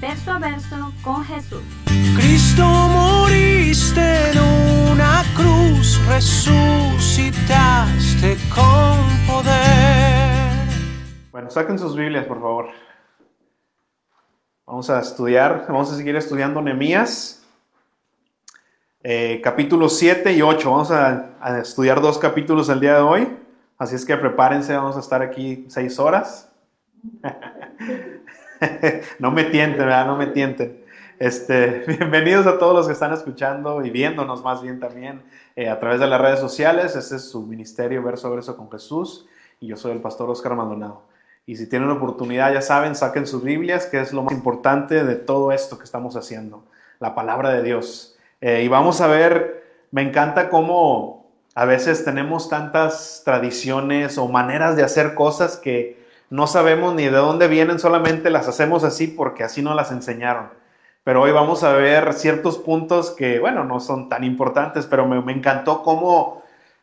verso a verso con Jesús. Cristo moriste en una cruz, resucitaste con poder. Bueno, saquen sus Biblias, por favor. Vamos a estudiar, vamos a seguir estudiando Nehemías. Eh, capítulo 7 y 8. Vamos a, estudiar dos capítulos el día de hoy. Así es que prepárense, vamos a estar aquí seis horas. no me tienten, ¿verdad? No me tienten. Este, bienvenidos a todos los que están escuchando y viéndonos más bien también eh, a través de las redes sociales. Este es su ministerio Verso a Verso con Jesús y yo soy el pastor Oscar Maldonado. Y si tienen oportunidad, ya saben, saquen sus Biblias, que es lo más importante de todo esto que estamos haciendo, la palabra de Dios. Eh, y vamos a ver, me encanta cómo a veces tenemos tantas tradiciones o maneras de hacer cosas que no sabemos ni de dónde vienen, solamente las hacemos así porque así nos las enseñaron. Pero hoy vamos a ver ciertos puntos que, bueno, no son tan importantes, pero me, me encantó cómo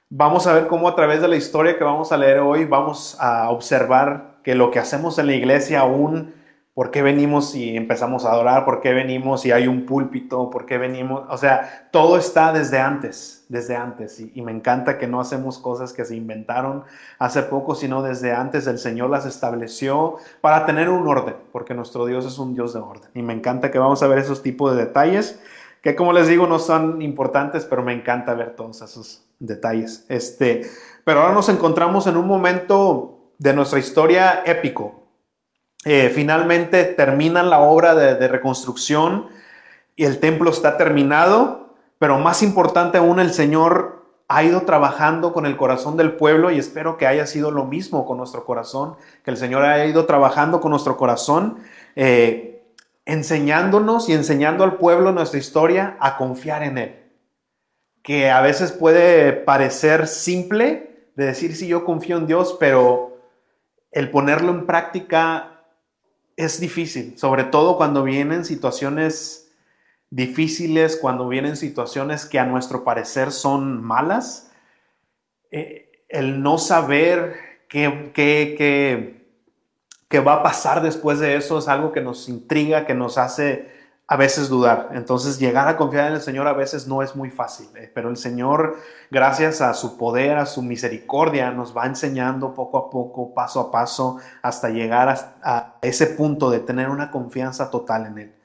vamos a ver cómo a través de la historia que vamos a leer hoy vamos a observar que lo que hacemos en la iglesia aún ¿Por qué venimos y empezamos a adorar? ¿Por qué venimos y hay un púlpito? ¿Por qué venimos? O sea, todo está desde antes, desde antes. Y, me encanta que no hacemos cosas que se inventaron hace poco, sino desde antes el Señor las estableció para tener un orden, porque nuestro Dios es un Dios de orden. Y me encanta que vamos a ver esos tipos de detalles, que como les digo no son importantes, pero me encanta ver todos esos detalles. Este, pero ahora nos encontramos en un momento de nuestra historia épico eh, finalmente terminan la obra de, reconstrucción y el templo está terminado, pero más importante aún, el Señor ha ido trabajando con el corazón del pueblo y espero que haya sido lo mismo con nuestro corazón, que el Señor haya ido trabajando con nuestro corazón, eh, enseñándonos y enseñando al pueblo nuestra historia a confiar en Él. Que a veces puede parecer simple de decir si yo confío en Dios, pero el ponerlo en práctica es difícil, sobre todo cuando vienen situaciones difíciles, cuando vienen situaciones que a nuestro parecer son malas. Eh, el no saber qué, qué, qué va a pasar después de eso es algo que nos intriga, que nos hace a veces dudar. Entonces llegar a confiar en el Señor a veces no es muy fácil, eh, pero el Señor, gracias a su poder, a su misericordia, nos va enseñando poco a poco, paso a paso, hasta llegar a, ese punto de tener una confianza total en Él.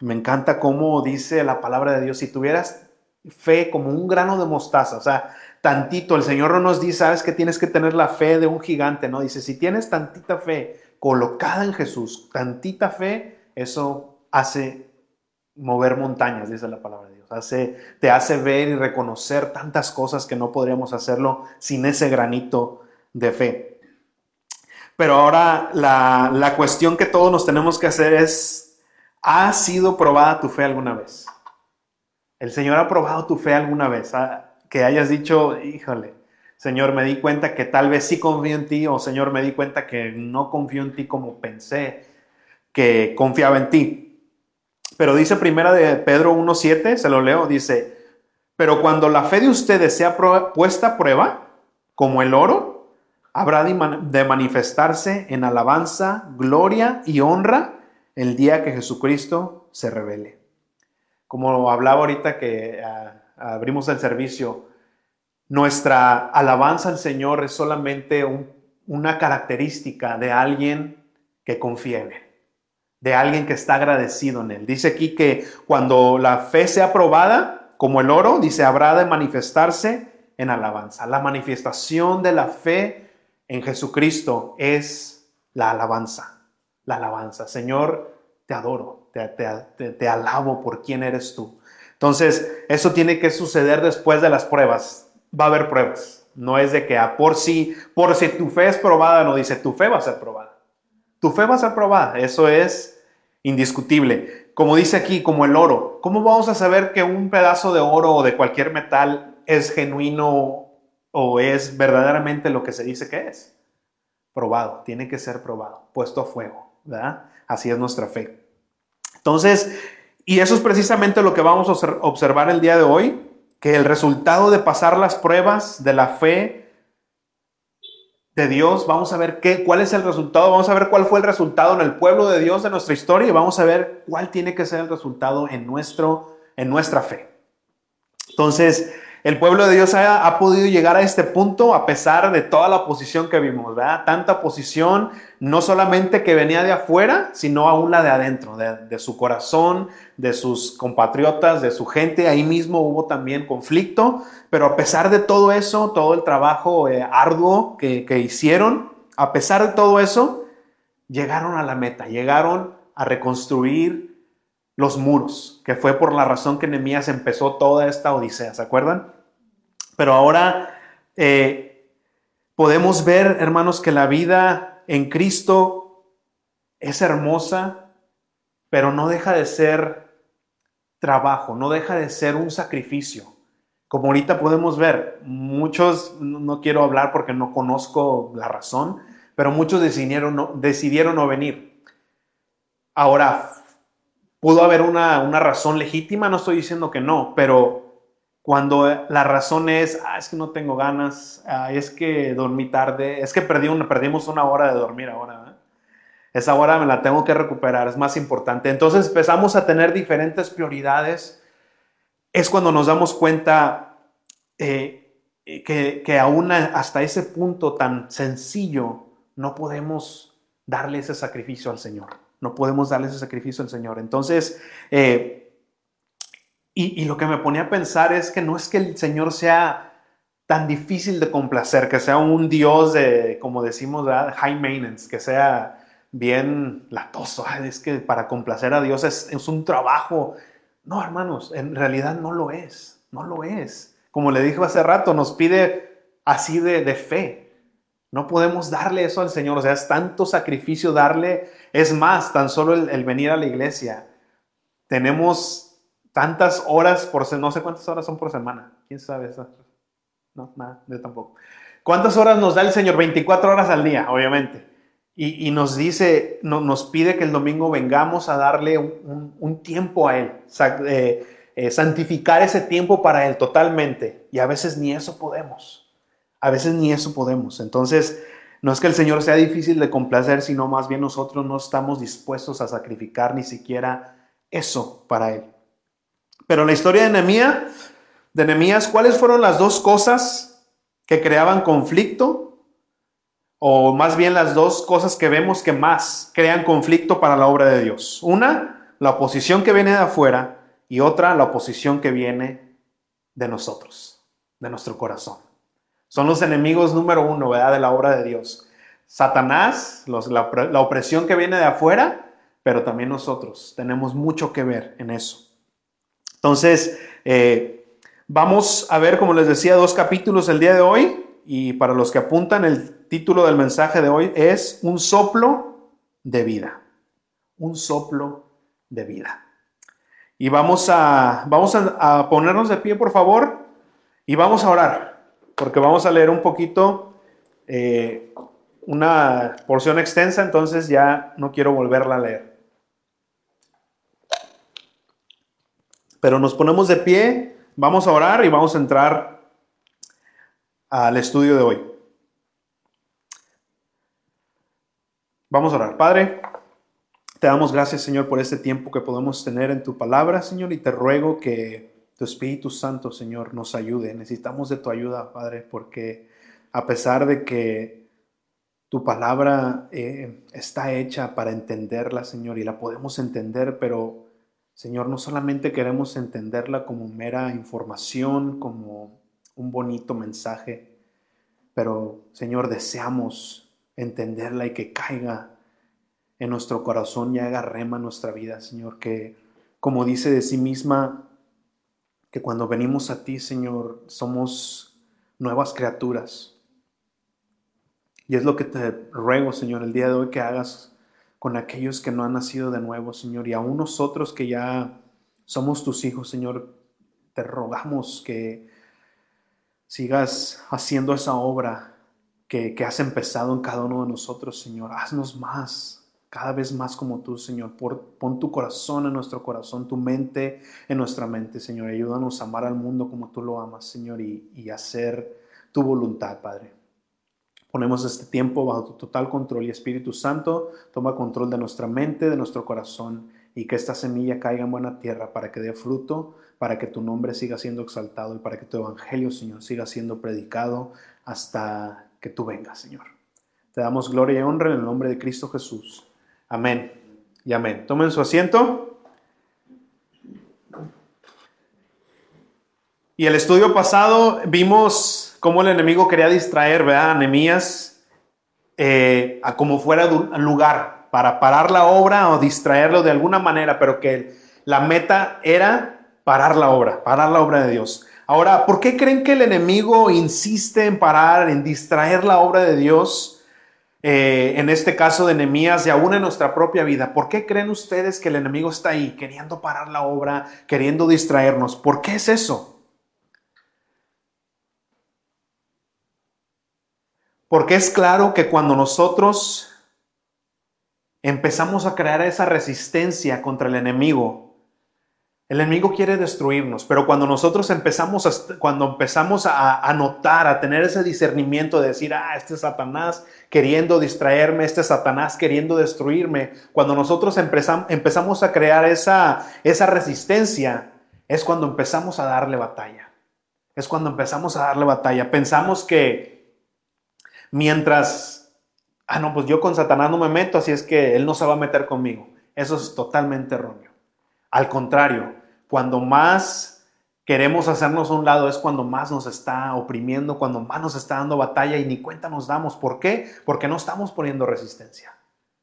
Me encanta cómo dice la palabra de Dios, si tuvieras fe como un grano de mostaza, o sea, tantito, el Señor no nos dice, sabes que tienes que tener la fe de un gigante, no, dice, si tienes tantita fe colocada en Jesús, tantita fe, eso hace mover montañas, dice la palabra de Dios. Hace, te hace ver y reconocer tantas cosas que no podríamos hacerlo sin ese granito de fe. Pero ahora la, la cuestión que todos nos tenemos que hacer es, ¿ha sido probada tu fe alguna vez? ¿El Señor ha probado tu fe alguna vez? Ah, que hayas dicho, híjole, Señor, me di cuenta que tal vez sí confío en ti o Señor, me di cuenta que no confío en ti como pensé que confiaba en ti. Pero dice primera de Pedro 1.7, se lo leo, dice, pero cuando la fe de ustedes sea puesta a prueba, como el oro, habrá de manifestarse en alabanza, gloria y honra el día que Jesucristo se revele. Como hablaba ahorita que ah, abrimos el servicio, nuestra alabanza al Señor es solamente una característica de alguien que confía en Él de alguien que está agradecido en él. Dice aquí que cuando la fe sea probada, como el oro, dice, habrá de manifestarse en alabanza. La manifestación de la fe en Jesucristo es la alabanza. La alabanza. Señor, te adoro, te, te, alabo por quién eres tú. Entonces, eso tiene que suceder después de las pruebas. Va a haber pruebas. No es de que a por sí, por si tu fe es probada, no dice tu fe va a ser probada. Tu fe va a ser probada. Eso es indiscutible. Como dice aquí, como el oro. ¿Cómo vamos a saber que un pedazo de oro o de cualquier metal es genuino o es verdaderamente lo que se dice que es? Probado, tiene que ser probado, puesto a fuego, ¿verdad? Así es nuestra fe. Entonces, y eso es precisamente lo que vamos a observar el día de hoy, que el resultado de pasar las pruebas de la fe de Dios, vamos a ver qué, cuál es el resultado, vamos a ver cuál fue el resultado en el pueblo de Dios de nuestra historia y vamos a ver cuál tiene que ser el resultado en, nuestro, en nuestra fe. Entonces, el pueblo de Dios ha, podido llegar a este punto a pesar de toda la oposición que vimos, ¿verdad? Tanta oposición, no solamente que venía de afuera, sino aún la de adentro, de, su corazón, de sus compatriotas, de su gente. Ahí mismo hubo también conflicto, pero a pesar de todo eso, todo el trabajo eh, arduo que, que hicieron, a pesar de todo eso, llegaron a la meta, llegaron a reconstruir los muros, que fue por la razón que Nehemías empezó toda esta odisea, ¿se acuerdan? Pero ahora eh, podemos ver, hermanos, que la vida en Cristo es hermosa, pero no deja de ser trabajo, no deja de ser un sacrificio. Como ahorita podemos ver, muchos, no quiero hablar porque no conozco la razón, pero muchos decidieron no, decidieron no venir. Ahora, Pudo haber una, razón legítima, no estoy diciendo que no, pero cuando la razón es, ah, es que no tengo ganas, ah, es que dormí tarde, es que perdí una, perdimos una hora de dormir ahora. Esa hora me la tengo que recuperar, es más importante. Entonces empezamos a tener diferentes prioridades. Es cuando nos damos cuenta eh, que, que aún hasta ese punto tan sencillo no podemos darle ese sacrificio al Señor. No podemos darle ese sacrificio al Señor. Entonces, eh, y, lo que me ponía a pensar es que no es que el Señor sea tan difícil de complacer, que sea un Dios de, como decimos, high maintenance, que sea bien latoso. es que para complacer a Dios es, un trabajo. No, hermanos, en realidad no lo es, no lo es. Como le dijo hace rato, nos pide así de, de fe. No podemos darle eso al Señor, o sea, es tanto sacrificio darle, es más, tan solo el, venir a la iglesia. Tenemos tantas horas por no sé cuántas horas son por semana, quién sabe eso. No, nada, yo tampoco. ¿Cuántas horas nos da el Señor? 24 horas al día, obviamente. Y, nos dice, no, nos pide que el domingo vengamos a darle un, tiempo a Él, eh, eh, santificar ese tiempo para Él totalmente. Y a veces ni eso podemos. A veces ni eso podemos. Entonces, no es que el Señor sea difícil de complacer, sino más bien nosotros no estamos dispuestos a sacrificar ni siquiera eso para Él. Pero la historia de Nehemías, de Nehemías, ¿cuáles fueron las dos cosas que creaban conflicto? O más bien las dos cosas que vemos que más crean conflicto para la obra de Dios. Una, la oposición que viene de afuera y otra, la oposición que viene de nosotros, de nuestro corazón. Son los enemigos número uno, ¿verdad? De la obra de Dios. Satanás, la, opresión que viene de afuera, pero también nosotros tenemos mucho que ver en eso. Entonces, eh, vamos a ver, como les decía, dos capítulos el día de hoy. Y para los que apuntan, el título del mensaje de hoy es Un soplo de vida. Un soplo de vida. Y vamos a, vamos a ponernos de pie, por favor, y vamos a orar porque vamos a leer un poquito, eh, una porción extensa, entonces ya no quiero volverla a leer. Pero nos ponemos de pie, vamos a orar y vamos a entrar al estudio de hoy. Vamos a orar. Padre, te damos gracias, Señor, por este tiempo que podemos tener en tu palabra, Señor, y te ruego que tu Espíritu Santo, Señor, nos ayude. Necesitamos de tu ayuda, Padre, porque a pesar de que tu palabra eh, está hecha para entenderla, Señor, y la podemos entender, pero, Señor, no solamente queremos entenderla como mera información, como un bonito mensaje, pero, Señor, deseamos entenderla y que caiga en nuestro corazón y haga rema nuestra vida, Señor, que, como dice de sí misma, que cuando venimos a ti, Señor, somos nuevas criaturas. Y es lo que te ruego, Señor, el día de hoy que hagas con aquellos que no han nacido de nuevo, Señor, y aún nosotros que ya somos tus hijos, Señor, te rogamos que sigas haciendo esa obra que, has empezado en cada uno de nosotros, Señor. Haznos más, cada vez más como tú, Señor. pon tu corazón en nuestro corazón, tu mente en nuestra mente, Señor. Ayúdanos a amar al mundo como tú lo amas, Señor, y, y hacer tu voluntad, Padre. Ponemos este tiempo bajo tu total control y Espíritu Santo toma control de nuestra mente, de nuestro corazón y que esta semilla caiga en buena tierra para que dé fruto, para que tu nombre siga siendo exaltado y para que tu evangelio, Señor, siga siendo predicado hasta que tú vengas, Señor. Te damos gloria y honra en el nombre de Cristo Jesús. Amén y amén. Tomen su asiento. Y el estudio pasado vimos cómo el enemigo quería distraer. A eh, a como fuera lugar para parar la obra o distraerlo de alguna manera, pero que la meta era parar la obra, parar la obra de Dios. Ahora, ¿por qué creen que el enemigo insiste en parar, en distraer la obra de Dios? Eh, en este caso de Nehemías y aún en nuestra propia vida. ¿Por qué creen ustedes que el enemigo está ahí, queriendo parar la obra, queriendo distraernos? ¿Por qué es eso? Porque es claro que cuando nosotros empezamos a crear esa resistencia contra el enemigo, el enemigo quiere destruirnos, pero cuando nosotros empezamos a, cuando empezamos a, notar, a tener ese discernimiento de decir, ah, este es Satanás queriendo distraerme, este es Satanás queriendo destruirme, cuando nosotros empezamos a crear esa, esa resistencia, es cuando empezamos a darle batalla. Es cuando empezamos a darle batalla. Pensamos que mientras, ah, no, pues yo con Satanás no me meto, así es que él no se va a meter conmigo. Eso es totalmente erróneo. Al contrario, cuando más queremos hacernos a un lado es cuando más nos está oprimiendo, cuando más nos está dando batalla y ni cuenta nos damos. ¿Por qué? Porque no estamos poniendo resistencia.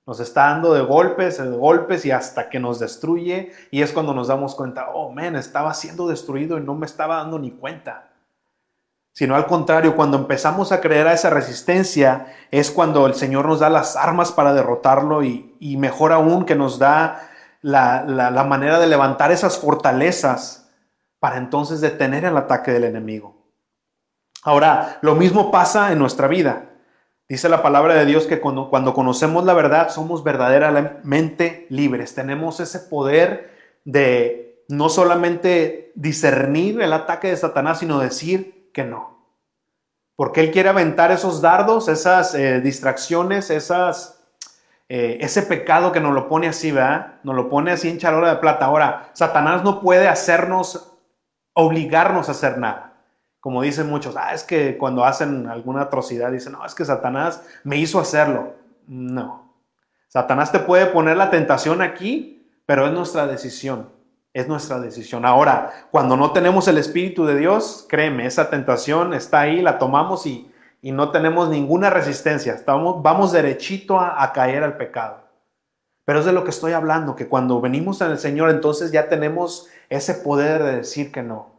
Nos está dando de golpes, de golpes y hasta que nos destruye y es cuando nos damos cuenta, oh, men, estaba siendo destruido y no me estaba dando ni cuenta. Sino al contrario, cuando empezamos a creer a esa resistencia es cuando el Señor nos da las armas para derrotarlo y, y mejor aún que nos da la, manera de levantar esas fortalezas para entonces detener el ataque del enemigo. Ahora, lo mismo pasa en nuestra vida. Dice la palabra de Dios que cuando, cuando, conocemos la verdad somos verdaderamente libres. Tenemos ese poder de no solamente discernir el ataque de Satanás, sino decir que no. Porque Él quiere aventar esos dardos, esas eh, distracciones, esas eh, ese pecado que nos lo pone así, ¿verdad? Nos lo pone así en charola de plata. Ahora, Satanás no puede hacernos, obligarnos a hacer nada. Como dicen muchos, ah, es que cuando hacen alguna atrocidad dicen, no, es que Satanás me hizo hacerlo. No. Satanás te puede poner la tentación aquí, pero es nuestra decisión. Es nuestra decisión. Ahora, cuando no tenemos el Espíritu de Dios, créeme, esa tentación está ahí, la tomamos y y no tenemos ninguna resistencia. Estamos, vamos derechito a, caer al pecado. Pero es de lo que estoy hablando, que cuando venimos al Señor, entonces ya tenemos ese poder de decir que no.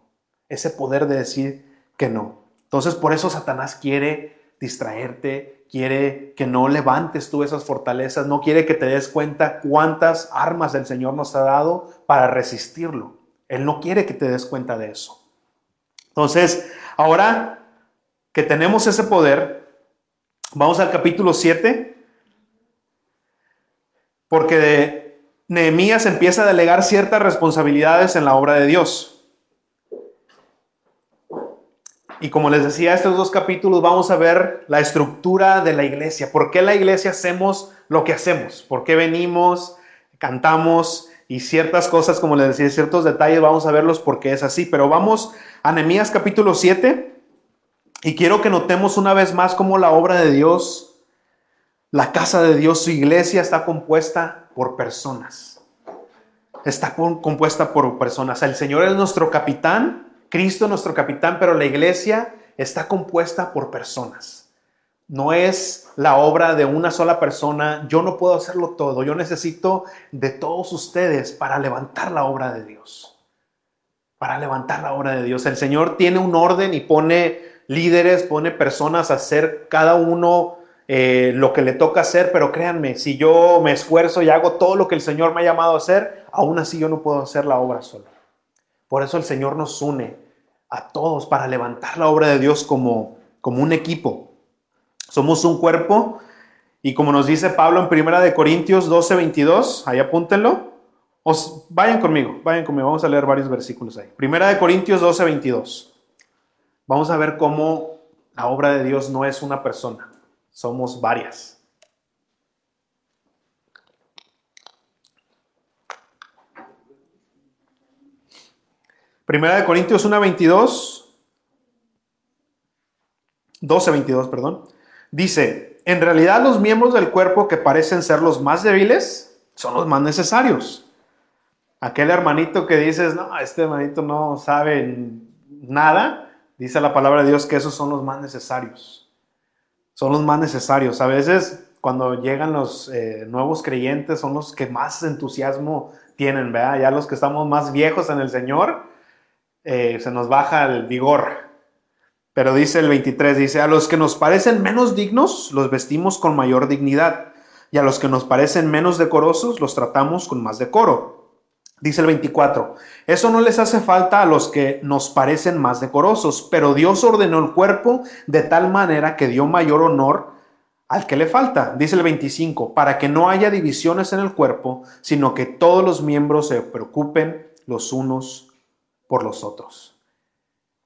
Ese poder de decir que no. Entonces por eso Satanás quiere distraerte, quiere que no levantes tú esas fortalezas, no quiere que te des cuenta cuántas armas el Señor nos ha dado para resistirlo. Él no quiere que te des cuenta de eso. Entonces, ahora que tenemos ese poder, vamos al capítulo 7, porque Nehemías empieza a delegar ciertas responsabilidades en la obra de Dios. Y como les decía, estos dos capítulos vamos a ver la estructura de la iglesia. ¿Por qué la iglesia hacemos lo que hacemos? ¿Por qué venimos, cantamos y ciertas cosas, como les decía, ciertos detalles, vamos a verlos porque es así. Pero vamos a Nehemías capítulo 7. Y quiero que notemos una vez más cómo la obra de Dios, la casa de Dios, su iglesia está compuesta por personas. Está compuesta por personas. El Señor es nuestro capitán, Cristo es nuestro capitán, pero la iglesia está compuesta por personas. No es la obra de una sola persona. Yo no puedo hacerlo todo. Yo necesito de todos ustedes para levantar la obra de Dios. Para levantar la obra de Dios. El Señor tiene un orden y pone líderes, pone personas a hacer cada uno eh, lo que le toca hacer, pero créanme, si yo me esfuerzo y hago todo lo que el Señor me ha llamado a hacer, aún así yo no puedo hacer la obra solo. Por eso el Señor nos une a todos para levantar la obra de Dios como, como un equipo. Somos un cuerpo y como nos dice Pablo en Primera de Corintios 12, 22, ahí apúntenlo. Vayan conmigo, vayan conmigo, vamos a leer varios versículos ahí. Primera Corintios 12, 22. Vamos a ver cómo la obra de Dios no es una persona, somos varias. Primera de Corintios 1, 22. 12, 22, perdón. Dice, en realidad los miembros del cuerpo que parecen ser los más débiles son los más necesarios. Aquel hermanito que dices, no, este hermanito no sabe nada, dice la palabra de Dios que esos son los más necesarios. Son los más necesarios. A veces cuando llegan los eh, nuevos creyentes son los que más entusiasmo tienen, ¿verdad? Ya los que estamos más viejos en el Señor, eh, se nos baja el vigor. Pero dice el 23, dice, a los que nos parecen menos dignos, los vestimos con mayor dignidad, y a los que nos parecen menos decorosos, los tratamos con más decoro. Dice el 24, eso no les hace falta a los que nos parecen más decorosos, pero Dios ordenó el cuerpo de tal manera que dio mayor honor al que le falta. Dice el 25, para que no haya divisiones en el cuerpo, sino que todos los miembros se preocupen los unos por los otros.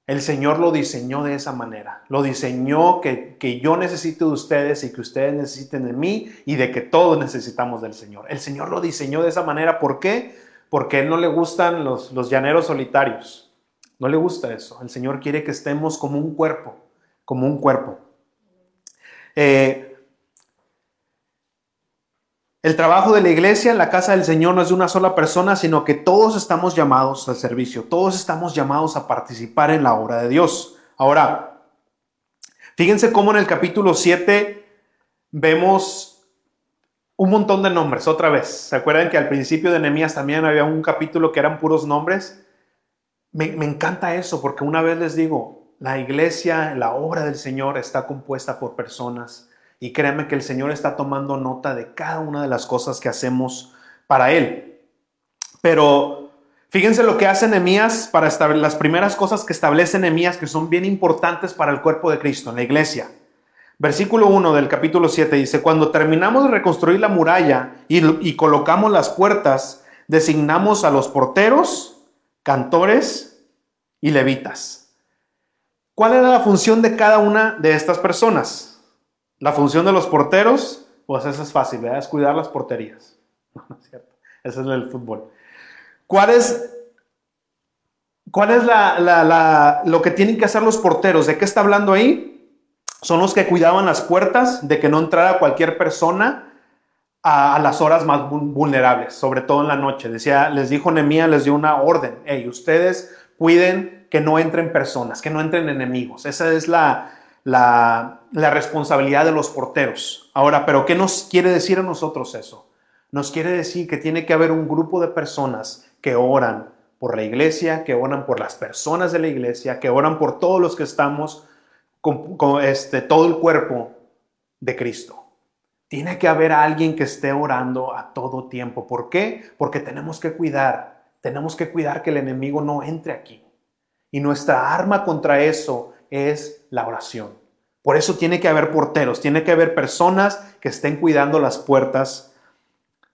El Señor lo diseñó de esa manera. Lo diseñó que, yo necesito de ustedes y que ustedes necesiten de mí y de que todos necesitamos del Señor. El Señor lo diseñó de esa manera. ¿Por qué? Porque Él no le gustan los, los llaneros solitarios. No le gusta eso. El Señor quiere que estemos como un cuerpo, como un cuerpo. Eh, el trabajo de la iglesia en la casa del Señor no es de una sola persona, sino que todos estamos llamados al servicio, todos estamos llamados a participar en la obra de Dios. Ahora, fíjense cómo en el capítulo 7 vemos un montón de nombres, otra vez. ¿Se acuerdan que al principio de Nehemías también había un capítulo que eran puros nombres? Me, encanta eso, porque una vez les digo, la iglesia, la obra del Señor está compuesta por personas y créanme que el Señor está tomando nota de cada una de las cosas que hacemos para Él. Pero fíjense lo que hace Nehemías para las primeras cosas que establece Nehemías que son bien importantes para el cuerpo de Cristo, en la iglesia. Versículo 1 del capítulo 7 dice, cuando terminamos de reconstruir la muralla y, colocamos las puertas, designamos a los porteros, cantores y levitas. ¿Cuál era la función de cada una de estas personas? La función de los porteros, pues eso es fácil, ¿verdad? Es cuidar las porterías. No, no es es el fútbol. ¿Cuál es, cuál es la, lo que tienen que hacer los porteros? ¿De qué está hablando ahí? Son los que cuidaban las puertas de que no entrara cualquier persona a, las horas más vulnerables, sobre todo en la noche. Decía, les dijo Nemía, les dio una orden. Hey, ustedes cuiden que no entren personas, que no entren enemigos. Esa es la, la, responsabilidad de los porteros. Ahora, pero ¿qué nos quiere decir a nosotros eso? Nos quiere decir que tiene que haber un grupo de personas que oran por la iglesia, que oran por las personas de la iglesia, que oran por todos los que estamos con, este, todo el cuerpo de Cristo. Tiene que haber alguien que esté orando a todo tiempo. ¿Por qué? Porque tenemos que cuidar, tenemos que cuidar que el enemigo no entre aquí. Y nuestra arma contra eso es la oración. Por eso tiene que haber porteros, tiene que haber personas que estén cuidando las puertas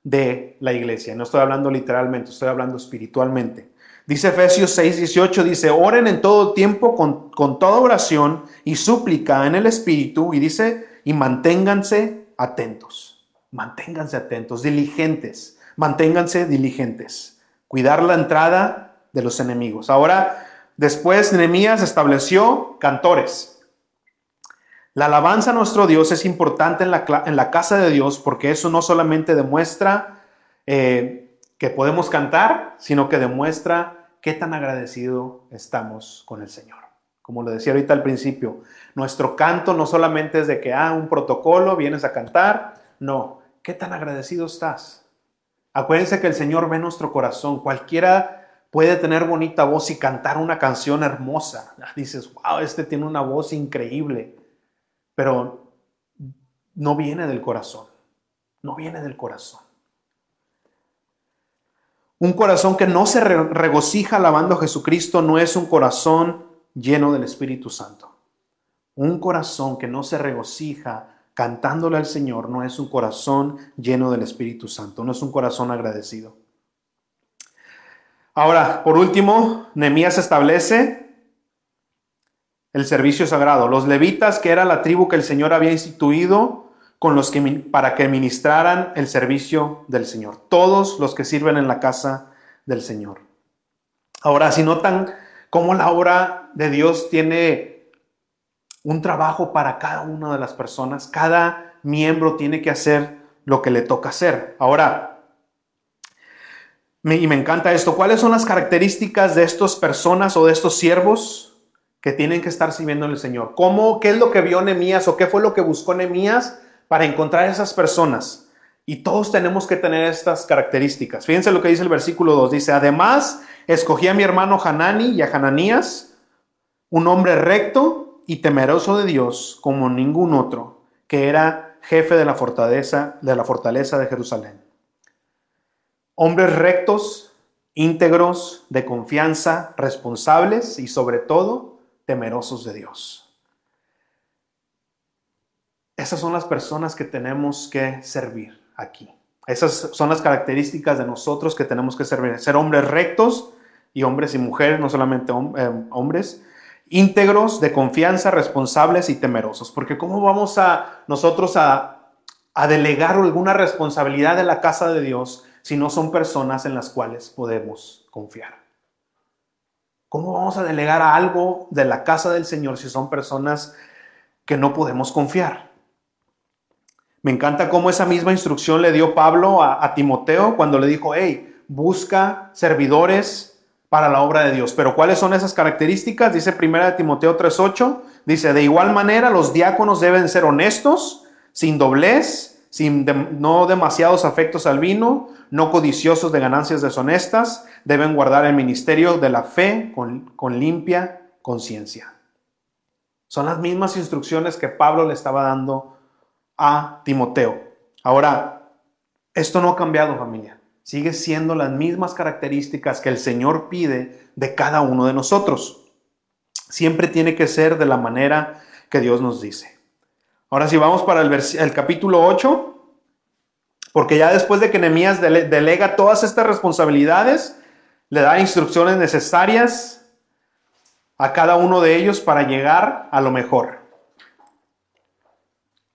de la iglesia. No estoy hablando literalmente, estoy hablando espiritualmente. Dice Efesios 6, 18, dice, oren en todo tiempo con, con toda oración y súplica en el Espíritu, y dice, y manténganse atentos, manténganse atentos, diligentes, manténganse diligentes, cuidar la entrada de los enemigos. Ahora, Después Nehemías estableció cantores. La alabanza a nuestro Dios es importante en la, en la casa de Dios porque eso no solamente demuestra eh, que podemos cantar, sino que demuestra qué tan agradecido estamos con el Señor. Como lo decía ahorita al principio, nuestro canto no solamente es de que, ah, un protocolo, vienes a cantar, no, qué tan agradecido estás. Acuérdense que el Señor ve nuestro corazón, cualquiera puede tener bonita voz y cantar una canción hermosa. Dices, wow, este tiene una voz increíble. Pero no viene del corazón, no viene del corazón. Un corazón que no se regocija alabando a Jesucristo no es un corazón lleno del Espíritu Santo. Un corazón que no se regocija cantándole al Señor no es un corazón lleno del Espíritu Santo, no es un corazón agradecido. Ahora, por último, Nehemías establece el servicio sagrado. Los levitas, que era la tribu que el Señor había instituido con los que, para que ministraran el servicio del Señor. Todos los que sirven en la casa del Señor. Ahora, si notan cómo la obra de Dios tiene un trabajo para cada una de las personas, cada miembro tiene que hacer lo que le toca hacer. Ahora, y me encanta esto, ¿cuáles son las características de estas personas o de estos siervos que tienen que estar sirviendo al Señor? ¿Cómo, qué es lo que vio Nemías o qué fue lo que buscó Nemías para encontrar esas personas. Y todos tenemos que tener estas características. Fíjense lo que dice el versículo 2. Dice, además, escogí a mi hermano Hanani y a Hananías, un hombre recto y temeroso de Dios como ningún otro, que era jefe de la fortaleza de, la fortaleza de Jerusalén. Hombres rectos, íntegros, de confianza, responsables y sobre todo temerosos de Dios. Esas son las personas que tenemos que servir aquí. Esas son las características de nosotros que tenemos que servir. Ser hombres rectos y hombres y mujeres, no solamente eh, hombres, íntegros, de confianza, responsables y temerosos. Porque ¿cómo vamos a nosotros a, delegar alguna responsabilidad de la casa de Dios si no son personas en las cuales podemos confiar? ¿Cómo vamos a delegar algo de la casa del Señor si son personas que no podemos confiar? Me encanta cómo esa misma instrucción le dio Pablo a, Timoteo cuando le dijo, hey, busca servidores para la obra de Dios. Pero ¿cuáles son esas características? Dice 1 Timoteo 3.8, dice, de igual manera los diáconos deben ser honestos, sin doblez, sin no demasiados afectos al vino, no codiciosos de ganancias deshonestas, deben guardar el ministerio de la fe con, con limpia conciencia. Son las mismas instrucciones que Pablo le estaba dando a Timoteo. Ahora, esto no ha cambiado familia. Sigue siendo las mismas características que el Señor pide de cada uno de nosotros. Siempre tiene que ser de la manera que Dios nos dice. Ahora si vamos para el, el capítulo 8, porque ya después de que Nehemías delega todas estas responsabilidades, le da instrucciones necesarias a cada uno de ellos para llegar a lo mejor.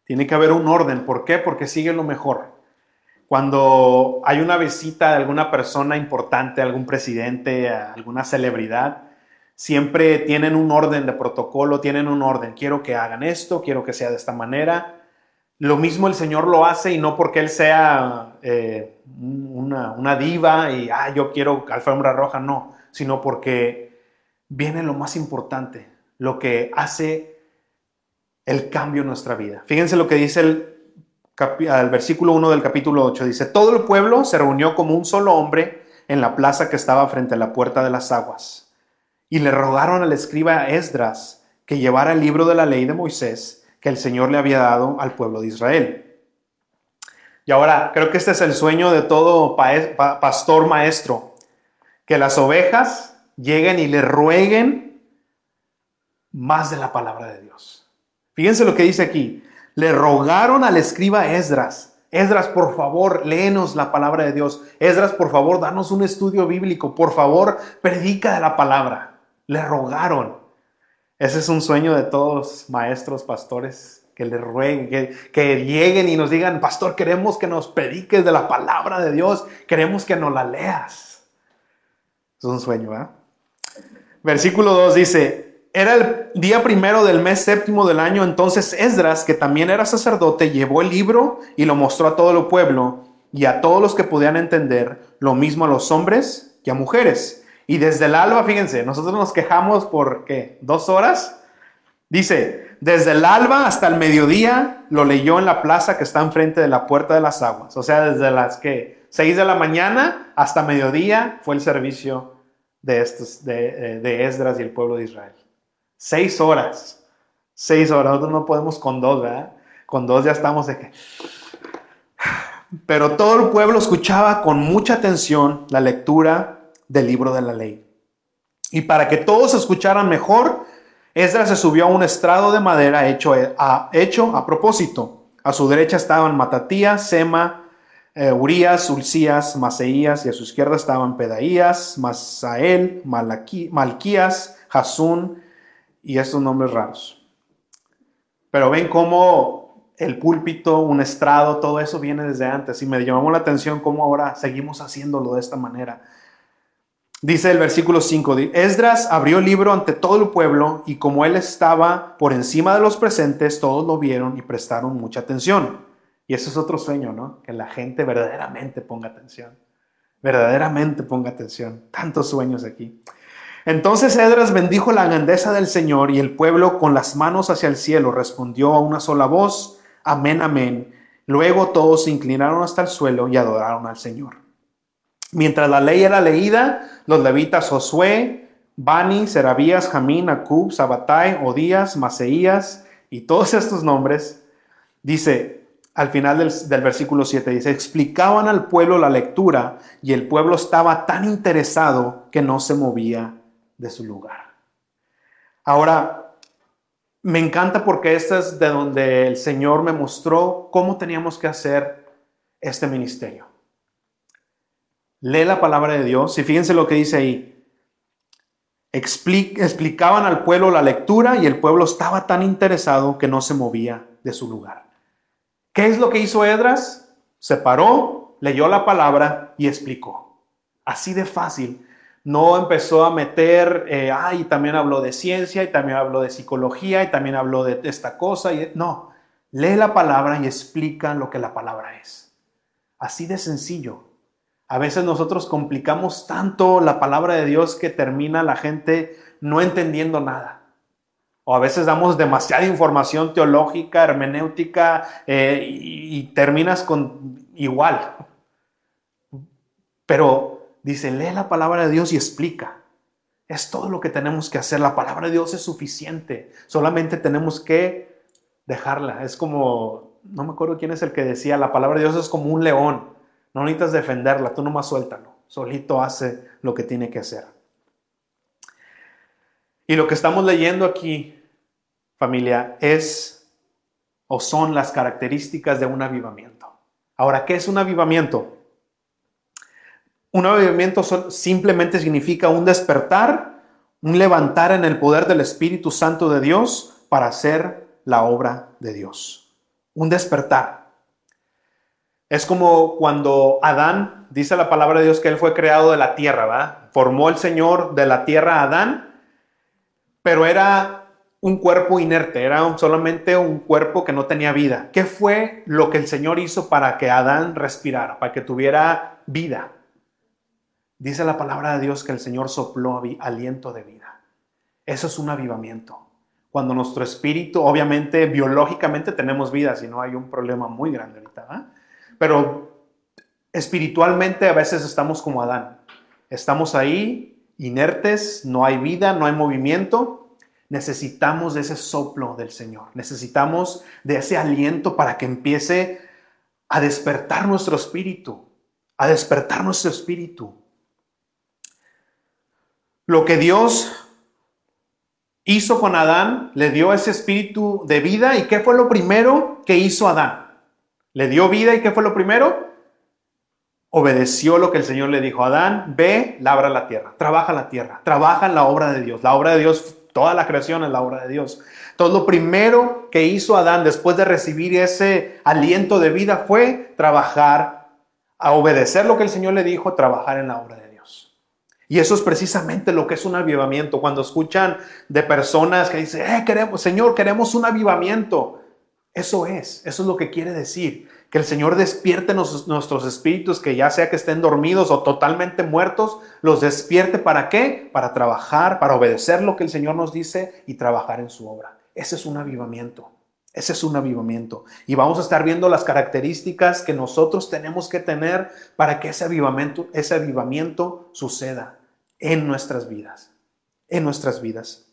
Tiene que haber un orden. ¿Por qué? Porque sigue lo mejor. Cuando hay una visita de alguna persona importante, algún presidente, alguna celebridad, siempre tienen un orden de protocolo, tienen un orden. Quiero que hagan esto, quiero que sea de esta manera. Lo mismo el Señor lo hace y no porque Él sea eh, una, una, diva y, ah, yo quiero alfombra roja, no, sino porque viene lo más importante, lo que hace el cambio en nuestra vida. Fíjense lo que dice el, el versículo 1 del capítulo 8. Dice, todo el pueblo se reunió como un solo hombre en la plaza que estaba frente a la puerta de las aguas. Y le rogaron al escriba Esdras que llevara el libro de la ley de Moisés que el Señor le había dado al pueblo de Israel. Y ahora, creo que este es el sueño de todo pastor maestro, que las ovejas lleguen y le rueguen más de la palabra de Dios. Fíjense lo que dice aquí. Le rogaron al escriba Esdras. Esdras, por favor, léenos la palabra de Dios. Esdras, por favor, danos un estudio bíblico. Por favor, predica de la palabra. Le rogaron. Ese es un sueño de todos maestros, pastores, que le rueguen, que, lleguen y nos digan, pastor, queremos que nos prediques de la palabra de Dios. Queremos que nos la leas. Es un sueño, ¿eh? Versículo 2 dice, era el día primero del mes séptimo del año, entonces Esdras, que también era sacerdote, llevó el libro y lo mostró a todo el pueblo y a todos los que podían entender, lo mismo a los hombres que a mujeres. Y desde el alba, fíjense, nosotros nos quejamos por. ¿Dos horas? Dice, desde el alba hasta el mediodía lo leyó en la plaza que está enfrente de la puerta de las aguas. O sea, desde las que 6 de la mañana hasta mediodía fue el servicio de, de Esdras y el pueblo de Israel. Seis horas. Seis horas. Nosotros no podemos con dos, ¿verdad? Con dos ya estamos de que... Pero todo el pueblo escuchaba con mucha atención la lectura del libro de la ley. Y para que todos escucharan mejor, Esdras se subió a un estrado de madera hecho a, hecho a propósito. A su derecha estaban Matatías, Sema, eh, Urias, Ulcías, Maseías, y a su izquierda estaban Pedaías, Masael, Malquías, Jasún y estos nombres raros. Pero ven cómo el púlpito, un estrado, todo eso viene desde antes. Y me llamó la atención cómo ahora seguimos haciéndolo de esta manera. Dice el versículo 5, Esdras abrió el libro ante todo el pueblo y como él estaba por encima de los presentes, todos lo vieron y prestaron mucha atención. Y eso es otro sueño, ¿no? Que la gente verdaderamente ponga atención. Verdaderamente ponga atención. Tantos sueños aquí. Entonces Esdras bendijo la grandeza del Señor y el pueblo con las manos hacia el cielo respondió a una sola voz, amén, amén. Luego todos se inclinaron hasta el suelo y adoraron al Señor. Mientras la ley era leída, los levitas Josué, Bani, Serabías, Jamín, Acub, Sabatai, Odías, Maseías y todos estos nombres, dice al final del, del, versículo 7, dice, explicaban al pueblo la lectura y el pueblo estaba tan interesado que no se movía de su lugar. Ahora, me encanta porque esto es de donde el Señor me mostró cómo teníamos que hacer este ministerio lee la palabra de Dios y fíjense lo que dice ahí. explicaban al pueblo la lectura y el pueblo estaba tan interesado que no se movía de su lugar. ¿Qué es lo que hizo Edras? Se paró, leyó la palabra y explicó. Así de fácil. No empezó a meter, eh, ay, también habló de ciencia y también habló de psicología y también habló de esta cosa. Y, no, lee la palabra y explica lo que la palabra es. Así de sencillo. A veces nosotros complicamos tanto la palabra de Dios que termina la gente no entendiendo nada. O a veces damos demasiada información teológica, hermenéutica eh, y terminas con igual. Pero dice, lee la palabra de Dios y explica. Es todo lo que tenemos que hacer. La palabra de Dios es suficiente. Solamente tenemos que dejarla. Es como, no me acuerdo quién es el que decía, la palabra de Dios es como un león. No necesitas defenderla, tú nomás suéltalo. Solito hace lo que tiene que hacer. Y lo que estamos leyendo aquí, familia, es o son las características de un avivamiento. Ahora, ¿qué es un avivamiento? Un avivamiento simplemente significa un despertar, un levantar en el poder del Espíritu Santo de Dios para hacer la obra de Dios. Un despertar. Es como cuando Adán, dice la palabra de Dios que él fue creado de la tierra, ¿va? Formó el Señor de la tierra a Adán, pero era un cuerpo inerte, era solamente un cuerpo que no tenía vida. ¿Qué fue lo que el Señor hizo para que Adán respirara, para que tuviera vida? Dice la palabra de Dios que el Señor sopló aliento de vida. Eso es un avivamiento. Cuando nuestro espíritu, obviamente, biológicamente tenemos vida, si no hay un problema muy grande ahorita, ¿va? Pero espiritualmente a veces estamos como Adán. Estamos ahí inertes, no hay vida, no hay movimiento. Necesitamos ese soplo del Señor. Necesitamos de ese aliento para que empiece a despertar nuestro espíritu, a despertar nuestro espíritu. Lo que Dios hizo con Adán, le dio ese espíritu de vida. ¿Y qué fue lo primero que hizo Adán? Le dio vida y ¿qué fue lo primero? Obedeció lo que el Señor le dijo. Adán, ve, labra la tierra, trabaja la tierra, trabaja en la obra de Dios. La obra de Dios, toda la creación es la obra de Dios. Entonces lo primero que hizo Adán después de recibir ese aliento de vida fue trabajar, a obedecer lo que el Señor le dijo, trabajar en la obra de Dios. Y eso es precisamente lo que es un avivamiento. Cuando escuchan de personas que dicen, eh, queremos, Señor, queremos un avivamiento. Eso es, eso es lo que quiere decir. Que el Señor despierte nuestros espíritus, que ya sea que estén dormidos o totalmente muertos, los despierte para qué? Para trabajar, para obedecer lo que el Señor nos dice y trabajar en su obra. Ese es un avivamiento. Ese es un avivamiento. Y vamos a estar viendo las características que nosotros tenemos que tener para que ese avivamiento, ese avivamiento suceda en nuestras vidas. En nuestras vidas.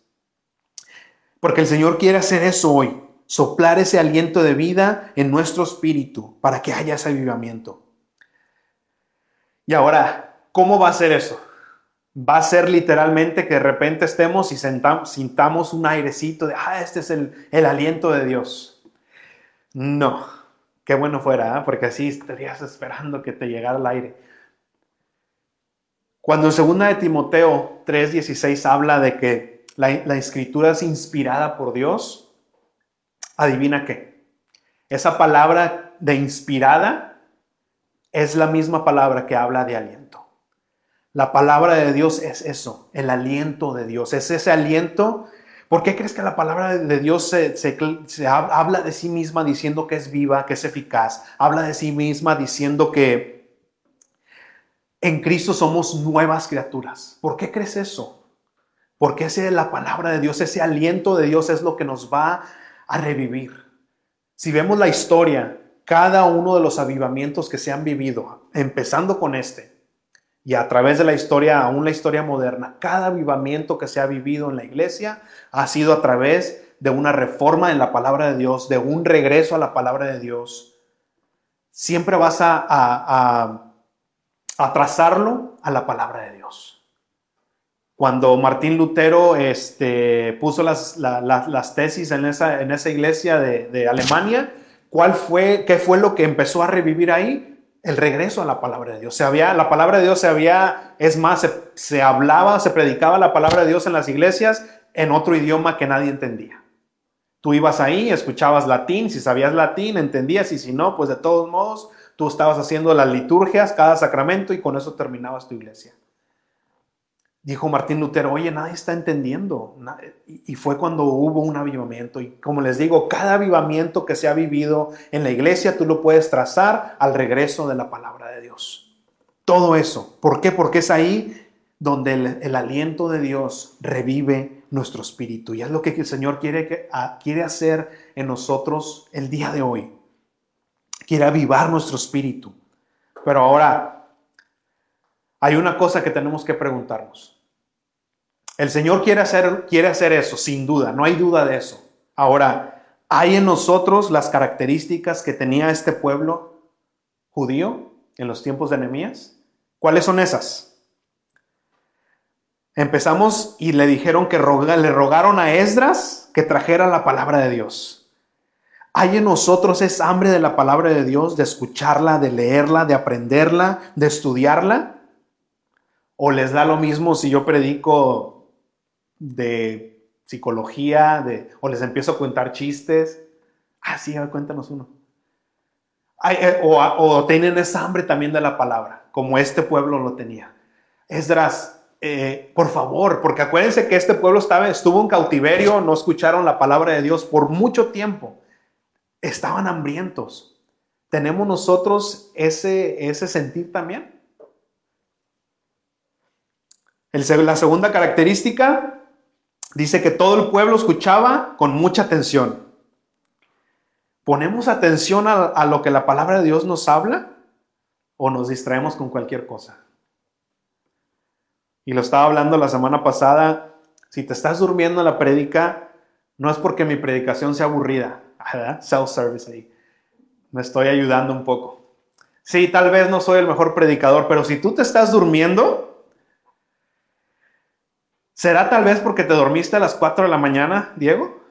Porque el Señor quiere hacer eso hoy. soplar ese aliento de vida en nuestro espíritu para que haya ese avivamiento. Y ahora, ¿cómo va a ser eso? Va a ser literalmente que de repente estemos y sintamos un airecito de, ah, este es el, el aliento de Dios. No, qué bueno fuera, ¿eh? porque así estarías esperando que te llegara el aire. Cuando en 2 de Timoteo 3:16 habla de que la, escritura es inspirada por Dios, adivina qué. Esa palabra de inspirada es la misma palabra que habla de aliento. La palabra de Dios es eso, el aliento de Dios. Es ese aliento ¿Por qué crees que la palabra de Dios se, habla de sí misma diciendo que es viva, que es eficaz? Habla de sí misma diciendo que en Cristo somos nuevas criaturas. ¿Por qué crees eso? Porque ese es la palabra de Dios, ese aliento de Dios es lo que nos va a revivir. Si vemos la historia, cada uno de los avivamientos que se han vivido, empezando con este, y a través de la historia, aún la historia moderna, cada avivamiento que se ha vivido en la iglesia ha sido a través de una reforma en la palabra de Dios, de un regreso a la palabra de Dios. Siempre vas a, trazarlo a la palabra de Dios. Cuando Martín Lutero este, puso las, las tesis en esa, en esa iglesia de, de Alemania, ¿cuál fue, ¿qué fue lo que empezó a revivir ahí? el regreso a la palabra de Dios. Se había, la palabra de Dios se había, es más, se, hablaba, se predicaba la palabra de Dios en las iglesias en otro idioma que nadie entendía. Tú ibas ahí, escuchabas latín, si sabías latín, entendías, y si no, pues de todos modos, tú estabas haciendo las liturgias, cada sacramento, y con eso terminabas tu iglesia. Dijo Martín Lutero, oye, nadie está entendiendo. Y fue cuando hubo un avivamiento. Y como les digo, cada avivamiento que se ha vivido en la iglesia, tú lo puedes trazar al regreso de la palabra de Dios. Todo eso. ¿Por qué? Porque es ahí donde el, aliento de Dios revive nuestro espíritu. Y es lo que el Señor quiere, quiere hacer en nosotros el día de hoy. Quiere avivar nuestro espíritu. Pero ahora, hay una cosa que tenemos que preguntarnos. El Señor quiere hacer, quiere hacer eso, sin duda, no hay duda de eso. Ahora, ¿hay en nosotros las características que tenía este pueblo judío en los tiempos de Nehemías? ¿Cuáles son esas? Empezamos y le dijeron que le rogaron a Esdras que trajera la palabra de Dios. ¿Hay en nosotros esa hambre de la palabra de Dios, de escucharla, de leerla, de aprenderla, de estudiarla? ¿O les da lo mismo si yo predico de psicología, de, o les empiezo a contar chistes? Ah, sí, cuéntanos uno. Eh, o, tienen esa hambre también de la palabra, como este pueblo lo tenía. Esdras, eh, por favor, porque acuérdense que este pueblo estaba, estuvo en cautiverio, no escucharon la palabra de Dios por mucho tiempo. Estaban hambrientos. ¿Tenemos nosotros ese, ese sentir también? la segunda característica dice que todo el pueblo escuchaba con mucha atención. ¿Ponemos atención a, lo que la palabra de Dios nos habla o nos distraemos con cualquier cosa? Y lo estaba hablando la semana pasada, si te estás durmiendo en la prédica, no es porque mi predicación sea aburrida, self-service ahí. Me estoy ayudando un poco. Sí, tal vez no soy el mejor predicador, pero si tú te estás durmiendo, ¿Será tal vez porque te dormiste a las 4 de la mañana, Diego?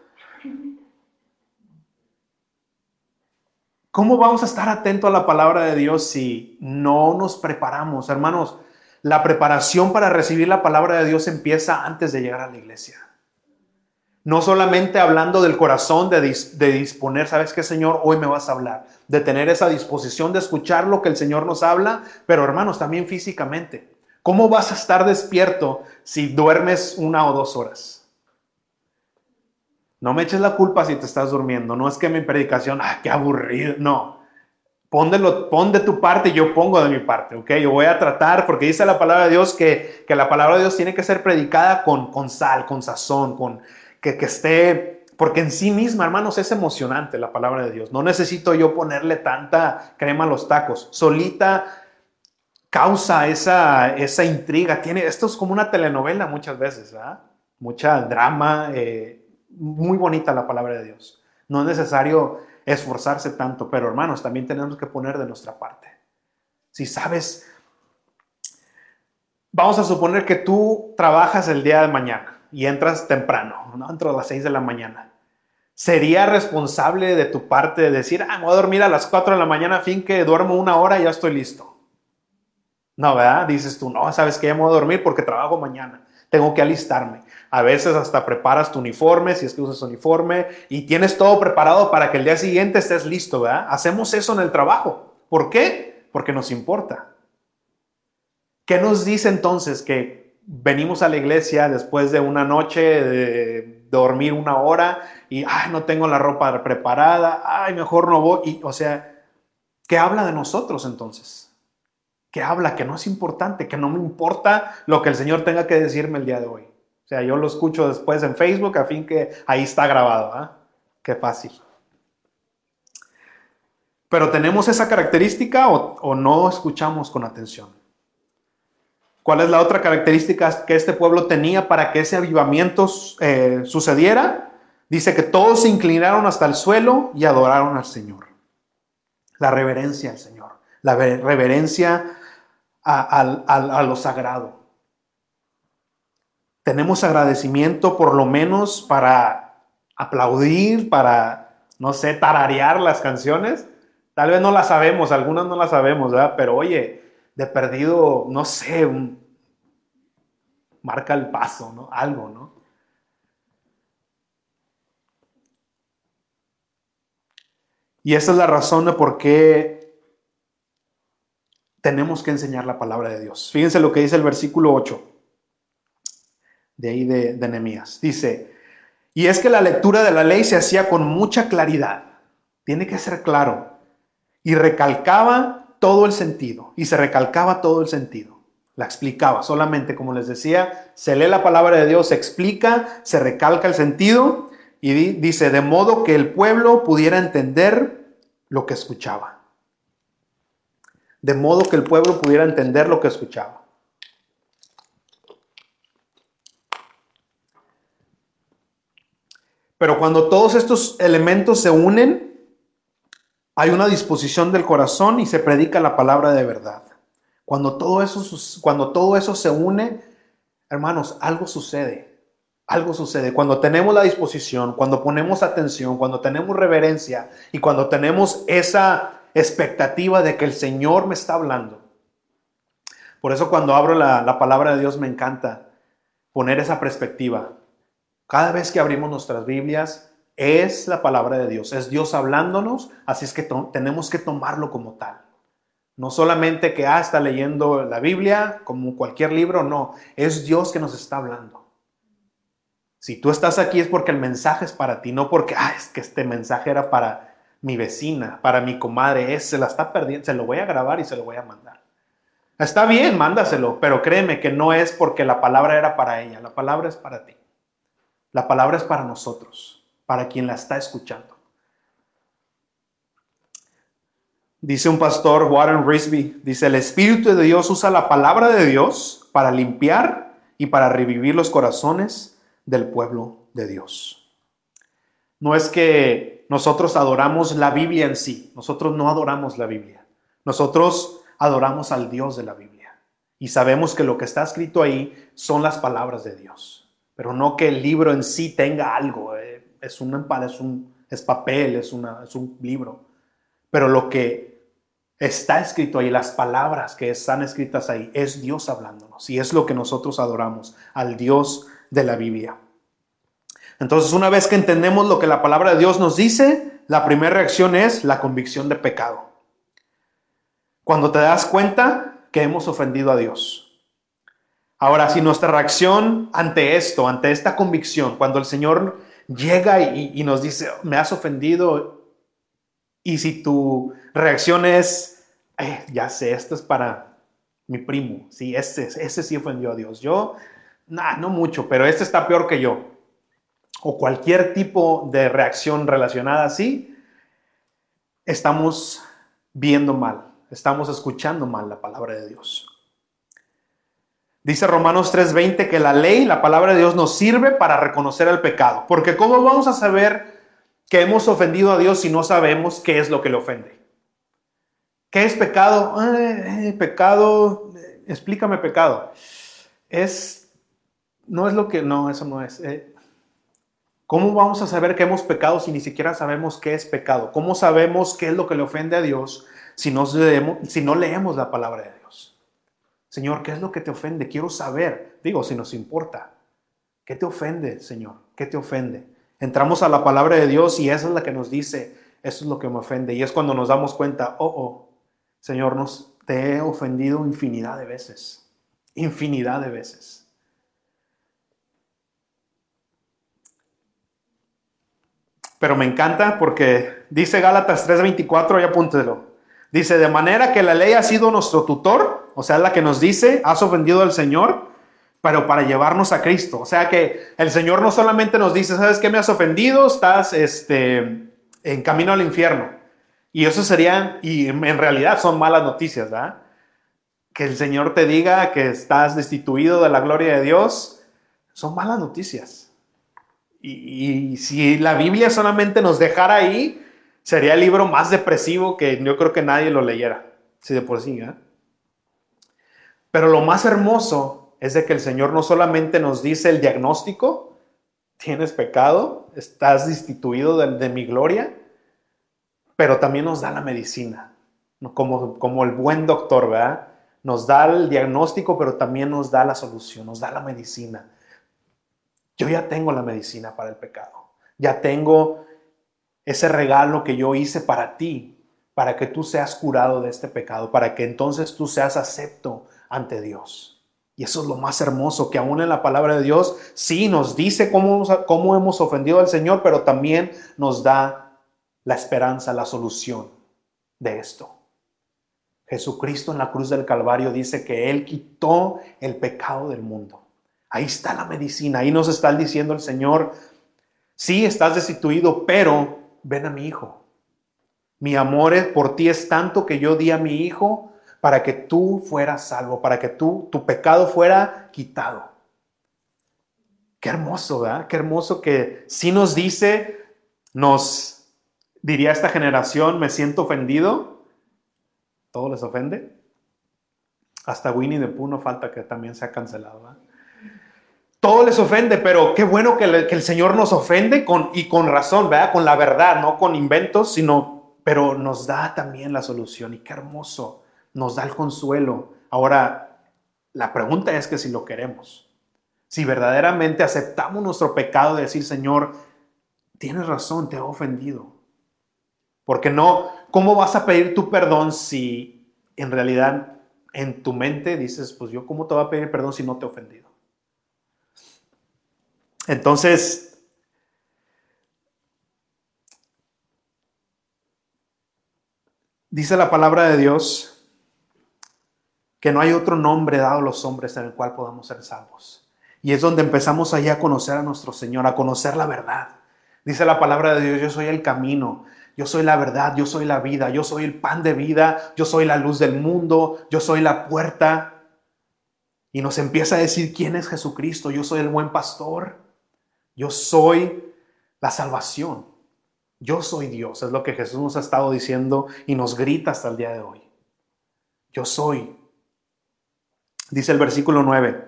¿Cómo vamos a estar atentos a la palabra de Dios si no nos preparamos? Hermanos, la preparación para recibir la palabra de Dios empieza antes de llegar a la iglesia. No solamente hablando del corazón, de, de, disponer, ¿sabes qué, Señor? Hoy me vas a hablar. De tener esa disposición de escuchar lo que el Señor nos habla, pero hermanos, también físicamente. ¿Cómo vas a estar despierto si duermes una o dos horas? No me eches la culpa si te estás durmiendo. No es que mi predicación, ah, qué aburrido. No. Pon de, pon de tu parte y yo pongo de mi parte, ¿ok? Yo voy a tratar, porque dice la palabra de Dios que, que la palabra de Dios tiene que ser predicada con, con sal, con sazón, con que, que esté, porque en sí misma, hermanos, es emocionante la palabra de Dios. No necesito yo ponerle tanta crema a los tacos. Solita causa esa, esa intriga. Tiene, esto es como una telenovela muchas veces, ¿verdad? Mucha drama, eh, muy bonita la palabra de Dios. No es necesario esforzarse tanto, pero hermanos, también tenemos que poner de nuestra parte. Si sabes, vamos a suponer que tú trabajas el día de mañana y entras temprano, ¿no? Entro a las 6 de la mañana. ¿Sería responsable de tu parte de decir, ah, voy a dormir a las 4 de la mañana, a fin que duermo una hora y ya estoy listo? No, ¿verdad? Dices tú, no, sabes que ya me voy a dormir porque trabajo mañana. Tengo que alistarme. A veces hasta preparas tu uniforme, si es que usas uniforme, y tienes todo preparado para que el día siguiente estés listo, ¿verdad? Hacemos eso en el trabajo. ¿Por qué? Porque nos importa. ¿Qué nos dice entonces que venimos a la iglesia después de una noche de dormir una hora y, ay, no tengo la ropa preparada, ay, mejor no voy? Y, o sea, ¿qué habla de nosotros entonces? que habla, que no es importante, que no me importa lo que el Señor tenga que decirme el día de hoy. O sea, yo lo escucho después en Facebook a fin que ahí está grabado. ¿ah? Qué fácil. Pero tenemos esa característica o, no escuchamos con atención. ¿Cuál es la otra característica que este pueblo tenía para que ese avivamiento eh, sucediera? Dice que todos se inclinaron hasta el suelo y adoraron al Señor. La reverencia al Señor. La reverencia a, lo sagrado. Tenemos agradecimiento por lo menos para aplaudir, para, no sé, tararear las canciones. Tal vez no las sabemos, algunas no las sabemos, ¿verdad? Pero oye, de perdido, no sé, marca el paso, ¿no? Algo, ¿no? Y esa es la razón de por qué tenemos que enseñar la palabra de Dios. Fíjense lo que dice el versículo 8 de ahí de, de Nehemías. Dice, y es que la lectura de la ley se hacía con mucha claridad. Tiene que ser claro. Y recalcaba todo el sentido. Y se recalcaba todo el sentido. La explicaba solamente, como les decía, se lee la palabra de Dios, se explica, se recalca el sentido y dice, de modo que el pueblo pudiera entender lo que escuchaba de modo que el pueblo pudiera entender lo que escuchaba. Pero cuando todos estos elementos se unen, hay una disposición del corazón y se predica la palabra de verdad. Cuando todo eso, cuando todo eso se une, hermanos, algo sucede. Algo sucede. Cuando tenemos la disposición, cuando ponemos atención, cuando tenemos reverencia y cuando tenemos esa expectativa de que el Señor me está hablando. Por eso cuando abro la, palabra de Dios me encanta poner esa perspectiva. Cada vez que abrimos nuestras Biblias es la palabra de Dios, es Dios hablándonos, así es que tenemos que tomarlo como tal. No solamente que ah, está leyendo la Biblia como cualquier libro, no, es Dios que nos está hablando. Si tú estás aquí es porque el mensaje es para ti, no porque ah, es que este mensaje era para mi vecina, para mi comadre, es, se la está perdiendo, se lo voy a grabar y se lo voy a mandar. Está bien, mándaselo, pero créeme que no es porque la palabra era para ella, la palabra es para ti. La palabra es para nosotros, para quien la está escuchando. Dice un pastor, Warren Risby, dice, el Espíritu de Dios usa la palabra de Dios para limpiar y para revivir los corazones del pueblo de Dios. No es que nosotros adoramos la Biblia en sí. Nosotros no adoramos la Biblia. Nosotros adoramos al Dios de la Biblia. Y sabemos que lo que está escrito ahí son las palabras de Dios. Pero no que el libro en sí tenga algo. Eh, es, un, es, un, es papel, es, una, es un libro. Pero lo que está escrito ahí, las palabras que están escritas ahí, es Dios hablándonos. Y es lo que nosotros adoramos, al Dios de la Biblia. Entonces, una vez que entendemos lo que la palabra de Dios nos dice, la primera reacción es la convicción de pecado. Cuando te das cuenta que hemos ofendido a Dios. Ahora, si nuestra reacción ante esto, ante esta convicción, cuando el Señor llega y, nos dice, me has ofendido, y si tu reacción es, eh, ya sé, esto es para mi primo, sí, ese, ese sí ofendió a Dios. Yo, no mucho, pero este está peor que yo o cualquier tipo de reacción relacionada así, estamos viendo mal, estamos escuchando mal la palabra de Dios. Dice Romanos 3:20 que la ley, la palabra de Dios nos sirve para reconocer el pecado, porque ¿cómo vamos a saber que hemos ofendido a Dios si no sabemos qué es lo que le ofende. ¿Qué es pecado? Eh, pecado, explícame pecado. Es, no es lo que, no, eso no es. Eh, ¿Cómo vamos a saber que hemos pecado si ni siquiera sabemos qué es pecado? ¿Cómo sabemos qué es lo que le ofende a Dios si no, si no leemos la palabra de Dios? Señor, ¿qué es lo que te ofende? Quiero saber. Digo, si nos importa. ¿Qué te ofende, Señor? ¿Qué te ofende? Entramos a la palabra de Dios y esa es la que nos dice, eso es lo que me ofende. Y es cuando nos damos cuenta, oh, oh, Señor, nos, te he ofendido infinidad de veces. Infinidad de veces. Pero me encanta porque dice Gálatas 3:24, y apúntelo. Dice, de manera que la ley ha sido nuestro tutor, o sea, la que nos dice, has ofendido al Señor, pero para llevarnos a Cristo. O sea que el Señor no solamente nos dice, ¿sabes qué me has ofendido? Estás este, en camino al infierno. Y eso sería, y en realidad son malas noticias, ¿verdad? Que el Señor te diga que estás destituido de la gloria de Dios, son malas noticias. Y, si la Biblia solamente nos dejara ahí, sería el libro más depresivo que yo creo que nadie lo leyera, si de por sí. ¿eh? Pero lo más hermoso es de que el Señor no solamente nos dice el diagnóstico, tienes pecado, estás destituido de, mi gloria, pero también nos da la medicina, como, como el buen doctor, ¿verdad? Nos da el diagnóstico, pero también nos da la solución, nos da la medicina. Yo ya tengo la medicina para el pecado. Ya tengo ese regalo que yo hice para ti, para que tú seas curado de este pecado, para que entonces tú seas acepto ante Dios. Y eso es lo más hermoso, que aún en la palabra de Dios sí nos dice cómo, cómo hemos ofendido al Señor, pero también nos da la esperanza, la solución de esto. Jesucristo en la cruz del Calvario dice que Él quitó el pecado del mundo. Ahí está la medicina, ahí nos está diciendo el Señor, sí, estás destituido, pero ven a mi hijo. Mi amor por ti es tanto que yo di a mi hijo para que tú fueras salvo, para que tú, tu pecado fuera quitado. Qué hermoso, ¿verdad? Qué hermoso que si nos dice, nos diría esta generación, me siento ofendido. ¿Todo les ofende? Hasta Winnie the Pooh no falta que también sea cancelado. ¿verdad? todo les ofende, pero qué bueno que, el Señor nos ofende con, y con razón, ¿verdad? Con la verdad, no con inventos, sino, pero nos da también la solución y qué hermoso, nos da el consuelo. Ahora, la pregunta es que si lo queremos, si verdaderamente aceptamos nuestro pecado de decir, Señor, tienes razón, te he ofendido. Porque no, ¿cómo vas a pedir tu perdón si en realidad en tu mente dices, pues yo, ¿cómo te voy a pedir perdón si no te he ofendido? Entonces, dice la palabra de Dios que no hay otro nombre dado a los hombres en el cual podamos ser salvos. Y es donde empezamos allá a conocer a nuestro Señor, a conocer la verdad. Dice la palabra de Dios, yo soy el camino, yo soy la verdad, yo soy la vida, yo soy el pan de vida, yo soy la luz del mundo, yo soy la puerta. Y nos empieza a decir quién es Jesucristo, yo soy el buen pastor. Yo soy la salvación. Yo soy Dios. Es lo que Jesús nos ha estado diciendo y nos grita hasta el día de hoy. Yo soy. Dice el versículo 9.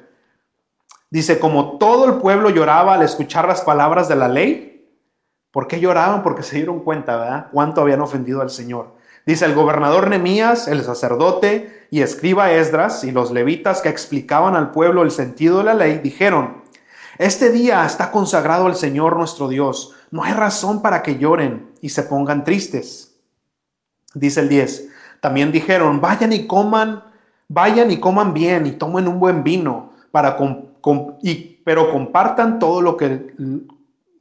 Dice, como todo el pueblo lloraba al escuchar las palabras de la ley. ¿Por qué lloraban? Porque se dieron cuenta, ¿verdad? Cuánto habían ofendido al Señor. Dice el gobernador Nemías, el sacerdote y escriba Esdras y los levitas que explicaban al pueblo el sentido de la ley, dijeron, este día está consagrado al Señor nuestro Dios. No hay razón para que lloren y se pongan tristes. Dice el 10. También dijeron, vayan y coman, vayan y coman bien y tomen un buen vino, para y, pero compartan todo lo que,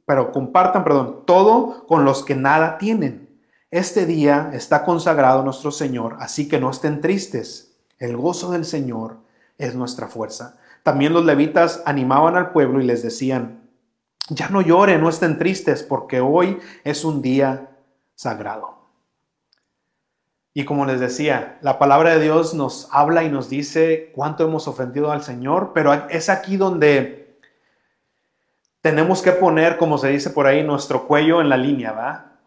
pero compartan, perdón, todo con los que nada tienen. Este día está consagrado nuestro Señor, así que no estén tristes. El gozo del Señor es nuestra fuerza. También los levitas animaban al pueblo y les decían, ya no lloren, no estén tristes, porque hoy es un día sagrado. Y como les decía, la palabra de Dios nos habla y nos dice cuánto hemos ofendido al Señor, pero es aquí donde tenemos que poner, como se dice por ahí, nuestro cuello en la línea, ¿va?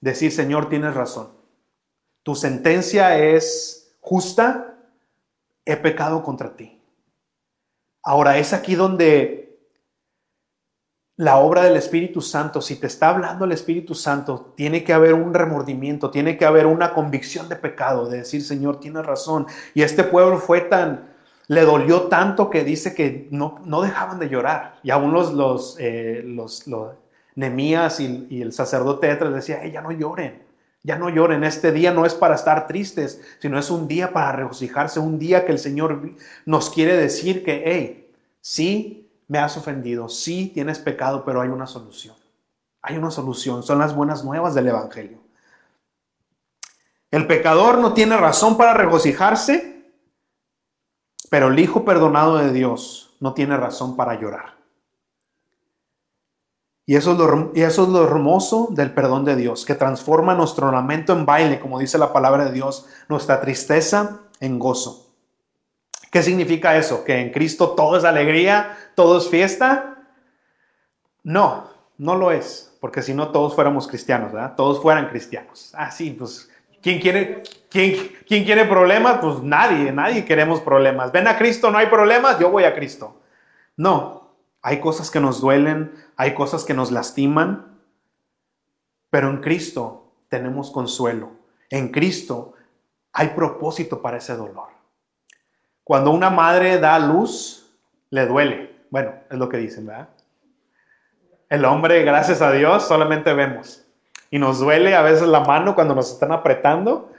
Decir, Señor, tienes razón. Tu sentencia es justa, he pecado contra ti. Ahora, es aquí donde la obra del Espíritu Santo, si te está hablando el Espíritu Santo, tiene que haber un remordimiento, tiene que haber una convicción de pecado, de decir, Señor, tienes razón. Y este pueblo fue tan, le dolió tanto que dice que no, no dejaban de llorar. Y aún los, los, eh, los, Nemías y, el sacerdote Etras decía, ya no lloren, ya no lloren. Este día no es para estar tristes, sino es un día para regocijarse, un día que el Señor nos quiere decir que, hey, sí, me has ofendido, sí tienes pecado, pero hay una solución. Hay una solución, son las buenas nuevas del Evangelio. El pecador no tiene razón para regocijarse, pero el Hijo perdonado de Dios no tiene razón para llorar. Y eso, es lo, y eso es lo hermoso del perdón de Dios, que transforma nuestro lamento en baile, como dice la palabra de Dios, nuestra tristeza en gozo. ¿Qué significa eso? ¿Que en Cristo todo es alegría, todo es fiesta? No, no lo es, porque si no todos fuéramos cristianos, ¿verdad? Todos fueran cristianos. Ah, sí, pues, ¿quién quiere, quién, quién quiere problemas? Pues nadie, nadie queremos problemas. Ven a Cristo, no hay problemas, yo voy a Cristo. No, hay cosas que nos duelen, hay cosas que nos lastiman, pero en Cristo tenemos consuelo. En Cristo hay propósito para ese dolor. Cuando una madre da luz, le duele. Bueno, es lo que dicen, ¿verdad? El hombre, gracias a Dios, solamente vemos. Y nos duele a veces la mano cuando nos están apretando,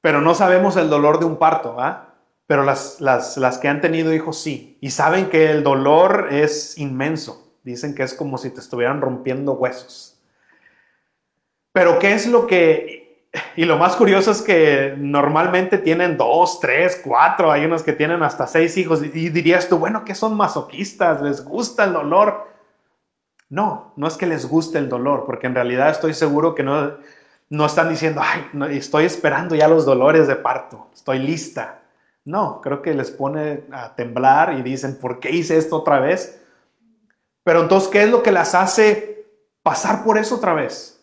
pero no sabemos el dolor de un parto, ¿verdad? Pero las, las, las que han tenido hijos sí. Y saben que el dolor es inmenso. Dicen que es como si te estuvieran rompiendo huesos. Pero ¿qué es lo que y lo más curioso es que normalmente tienen dos, tres, cuatro, hay unos que tienen hasta seis hijos y dirías tú, bueno, que son masoquistas, les gusta el dolor. No, no es que les guste el dolor, porque en realidad estoy seguro que no, no están diciendo, ay, estoy esperando ya los dolores de parto, estoy lista. No, creo que les pone a temblar y dicen, ¿por qué hice esto otra vez? Pero entonces, ¿qué es lo que las hace pasar por eso otra vez?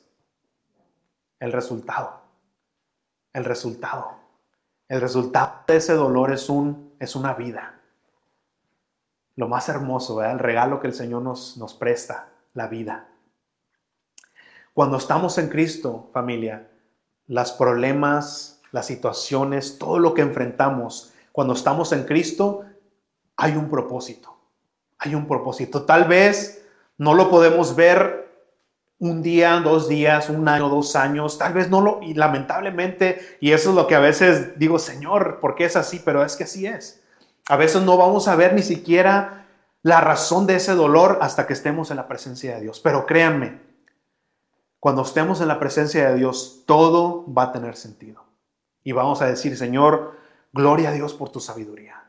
El resultado el resultado. El resultado de ese dolor es, un, es una vida. Lo más hermoso, el regalo que el Señor nos, nos presta, la vida. Cuando estamos en Cristo, familia, los problemas, las situaciones, todo lo que enfrentamos, cuando estamos en Cristo, hay un propósito. Hay un propósito. Tal vez no lo podemos ver un día, dos días, un año, dos años, tal vez no lo, y lamentablemente, y eso es lo que a veces digo, Señor, ¿por qué es así? Pero es que así es. A veces no vamos a ver ni siquiera la razón de ese dolor hasta que estemos en la presencia de Dios. Pero créanme, cuando estemos en la presencia de Dios, todo va a tener sentido. Y vamos a decir, Señor, gloria a Dios por tu sabiduría.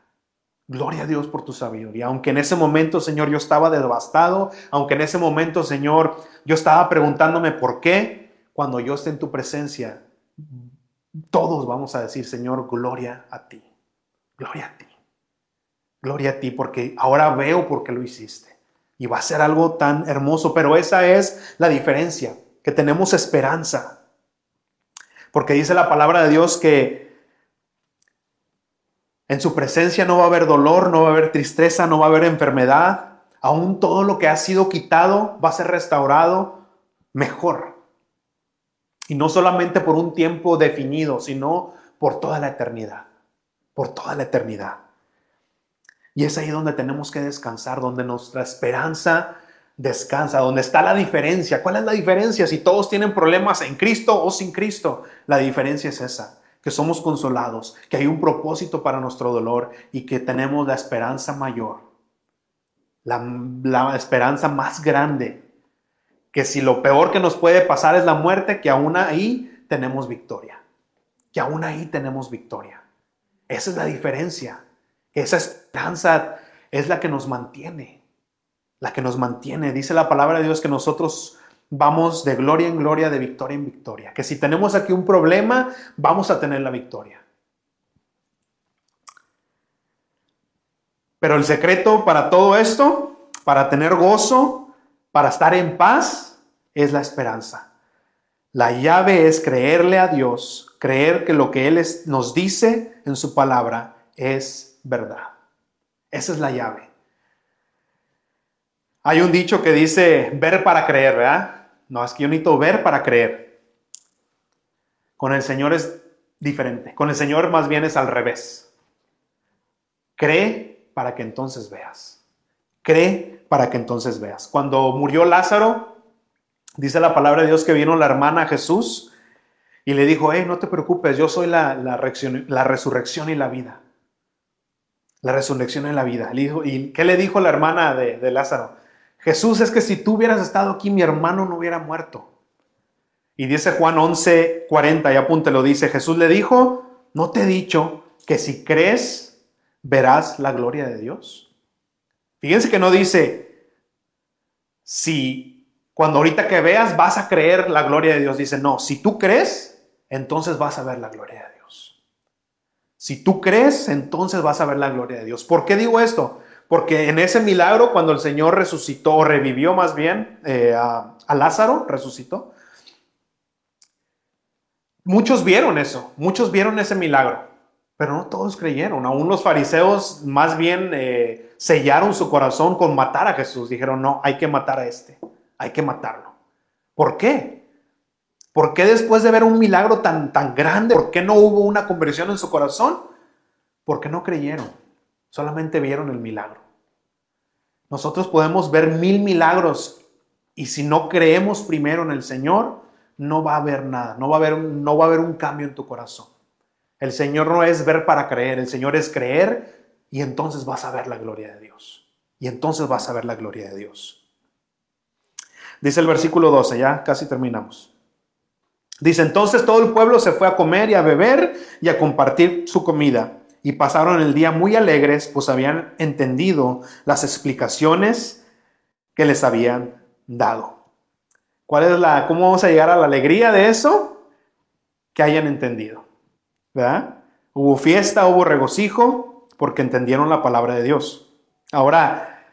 Gloria a Dios por tu sabiduría. Aunque en ese momento, Señor, yo estaba devastado, aunque en ese momento, Señor, yo estaba preguntándome por qué, cuando yo esté en tu presencia, todos vamos a decir, Señor, gloria a ti. Gloria a ti. Gloria a ti, porque ahora veo por qué lo hiciste. Y va a ser algo tan hermoso, pero esa es la diferencia, que tenemos esperanza. Porque dice la palabra de Dios que en su presencia no va a haber dolor, no va a haber tristeza, no va a haber enfermedad. Aún todo lo que ha sido quitado va a ser restaurado mejor. Y no solamente por un tiempo definido, sino por toda la eternidad. Por toda la eternidad. Y es ahí donde tenemos que descansar, donde nuestra esperanza descansa, donde está la diferencia. ¿Cuál es la diferencia si todos tienen problemas en Cristo o sin Cristo? La diferencia es esa que somos consolados, que hay un propósito para nuestro dolor y que tenemos la esperanza mayor, la, esperanza más grande, que si lo peor que nos puede pasar es la muerte, que aún ahí tenemos victoria, que aún ahí tenemos victoria. Esa es la diferencia. Esa esperanza es la que nos mantiene, la que nos mantiene. Dice la palabra de Dios que nosotros vamos de gloria en gloria, de victoria en victoria. Que si tenemos aquí un problema, vamos a tener la victoria. Pero el secreto para todo esto para tener gozo, para estar en paz, es la esperanza. La llave es creerle a Dios, creer que lo que Él nos dice en su palabra es verdad. Esa es la llave. Hay un dicho que dice ver para creer, ¿verdad? No, es que yo necesito ver para creer. Con el Señor es diferente. Con el Señor más bien es al revés. Cree para que entonces veas. Cree para que entonces veas. Cuando murió Lázaro, dice la palabra de Dios que vino la hermana Jesús y le dijo, hey, no te preocupes, yo soy la, resurrección y la vida. La resurrección y la vida. ¿Y qué le dijo la hermana de Lázaro? Jesús, es que si tú hubieras estado aquí, mi hermano no hubiera muerto. Y dice Juan 11, 40, y apúntelo, dice, Jesús le dijo, no te he dicho que si crees, verás la gloria de Dios. Fíjense que no dice, si cuando ahorita que veas vas a creer la gloria de Dios, dice, no, si tú crees, entonces vas a ver la gloria de Dios. Si tú crees, entonces vas a ver la gloria de Dios. ¿Por qué digo esto? Porque en ese milagro, cuando el Señor resucitó, o revivió más bien eh, a, Lázaro, resucitó, muchos vieron eso, muchos vieron ese milagro, pero no todos creyeron. Aún los fariseos más bien eh, sellaron su corazón con matar a Jesús. Dijeron, no, hay que matar a este, hay que matarlo. ¿Por qué? ¿Por qué después de ver un milagro tan, tan grande, por qué no hubo una conversión en su corazón? Porque no creyeron solamente vieron el milagro. Nosotros podemos ver mil milagros y si no creemos primero en el Señor, no va a haber nada, no va a haber, no va a haber un cambio en tu corazón. El Señor no es ver para creer, el Señor es creer y entonces vas a ver la gloria de Dios. Y entonces vas a ver la gloria de Dios. Dice el versículo 12, ya casi terminamos. Dice, entonces todo el pueblo se fue a comer y a beber y a compartir su comida y pasaron el día muy alegres, pues habían entendido las explicaciones que les habían dado. ¿Cuál es la, cómo vamos a llegar a la alegría de eso? Que hayan entendido. ¿Verdad? Hubo fiesta, hubo regocijo, porque entendieron la palabra de Dios. Ahora,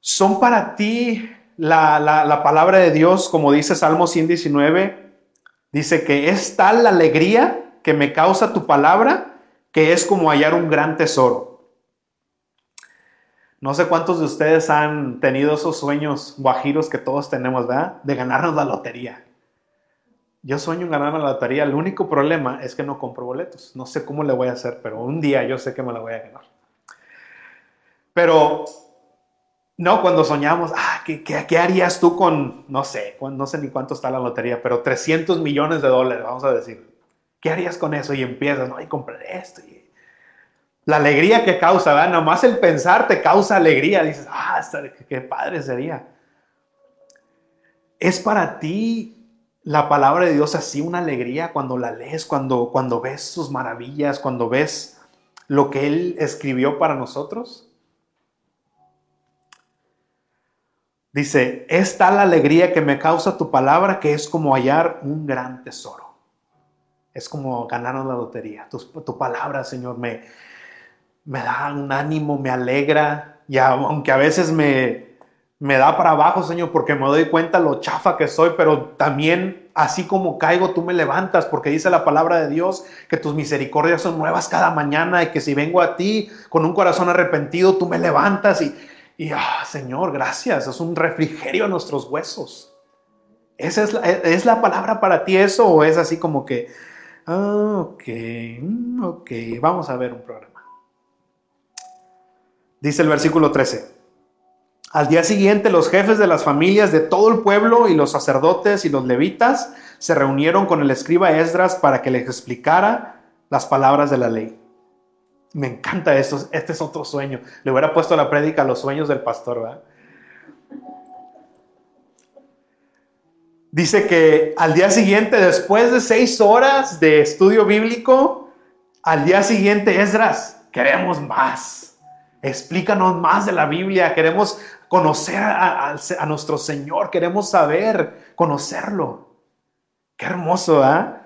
¿son para ti la, la palabra de Dios, como dice Salmo 119? Dice que es tal la alegría que me causa tu palabra que es como hallar un gran tesoro. No sé cuántos de ustedes han tenido esos sueños guajiros que todos tenemos, ¿verdad? De ganarnos la lotería. Yo sueño en ganar la lotería. El único problema es que no compro boletos. No sé cómo le voy a hacer, pero un día yo sé que me la voy a ganar. Pero, no, cuando soñamos, ah, ¿qué, qué, harías tú con, no sé, no sé ni cuánto está la lotería, pero 300 millones de dólares, vamos a decir. ¿Qué harías con eso? Y empiezas, no, y compraré esto. La alegría que causa, ¿verdad? Nomás el pensar te causa alegría. Dices, ah, qué padre sería. ¿Es para ti la palabra de Dios así una alegría cuando la lees, cuando, cuando ves sus maravillas, cuando ves lo que Él escribió para nosotros? Dice, es tal alegría que me causa tu palabra que es como hallar un gran tesoro es como ganarnos la lotería. Tu, palabra, Señor, me, me da un ánimo, me alegra, y aunque a veces me, me da para abajo, Señor, porque me doy cuenta lo chafa que soy, pero también así como caigo, tú me levantas, porque dice la palabra de Dios que tus misericordias son nuevas cada mañana y que si vengo a ti con un corazón arrepentido, tú me levantas y, y ah, Señor, gracias, es un refrigerio a nuestros huesos. ¿Esa es la, es la palabra para ti eso o es así como que Ah, ok, mm, ok, vamos a ver un programa. Dice el versículo 13. Al día siguiente los jefes de las familias de todo el pueblo y los sacerdotes y los levitas se reunieron con el escriba Esdras para que les explicara las palabras de la ley. Me encanta esto, este es otro sueño. Le hubiera puesto la prédica a los sueños del pastor, ¿verdad? Dice que al día siguiente, después de seis horas de estudio bíblico, al día siguiente, Esdras, queremos más. Explícanos más de la Biblia. Queremos conocer a, nuestro Señor. Queremos saber, conocerlo. Qué hermoso, ¿ah?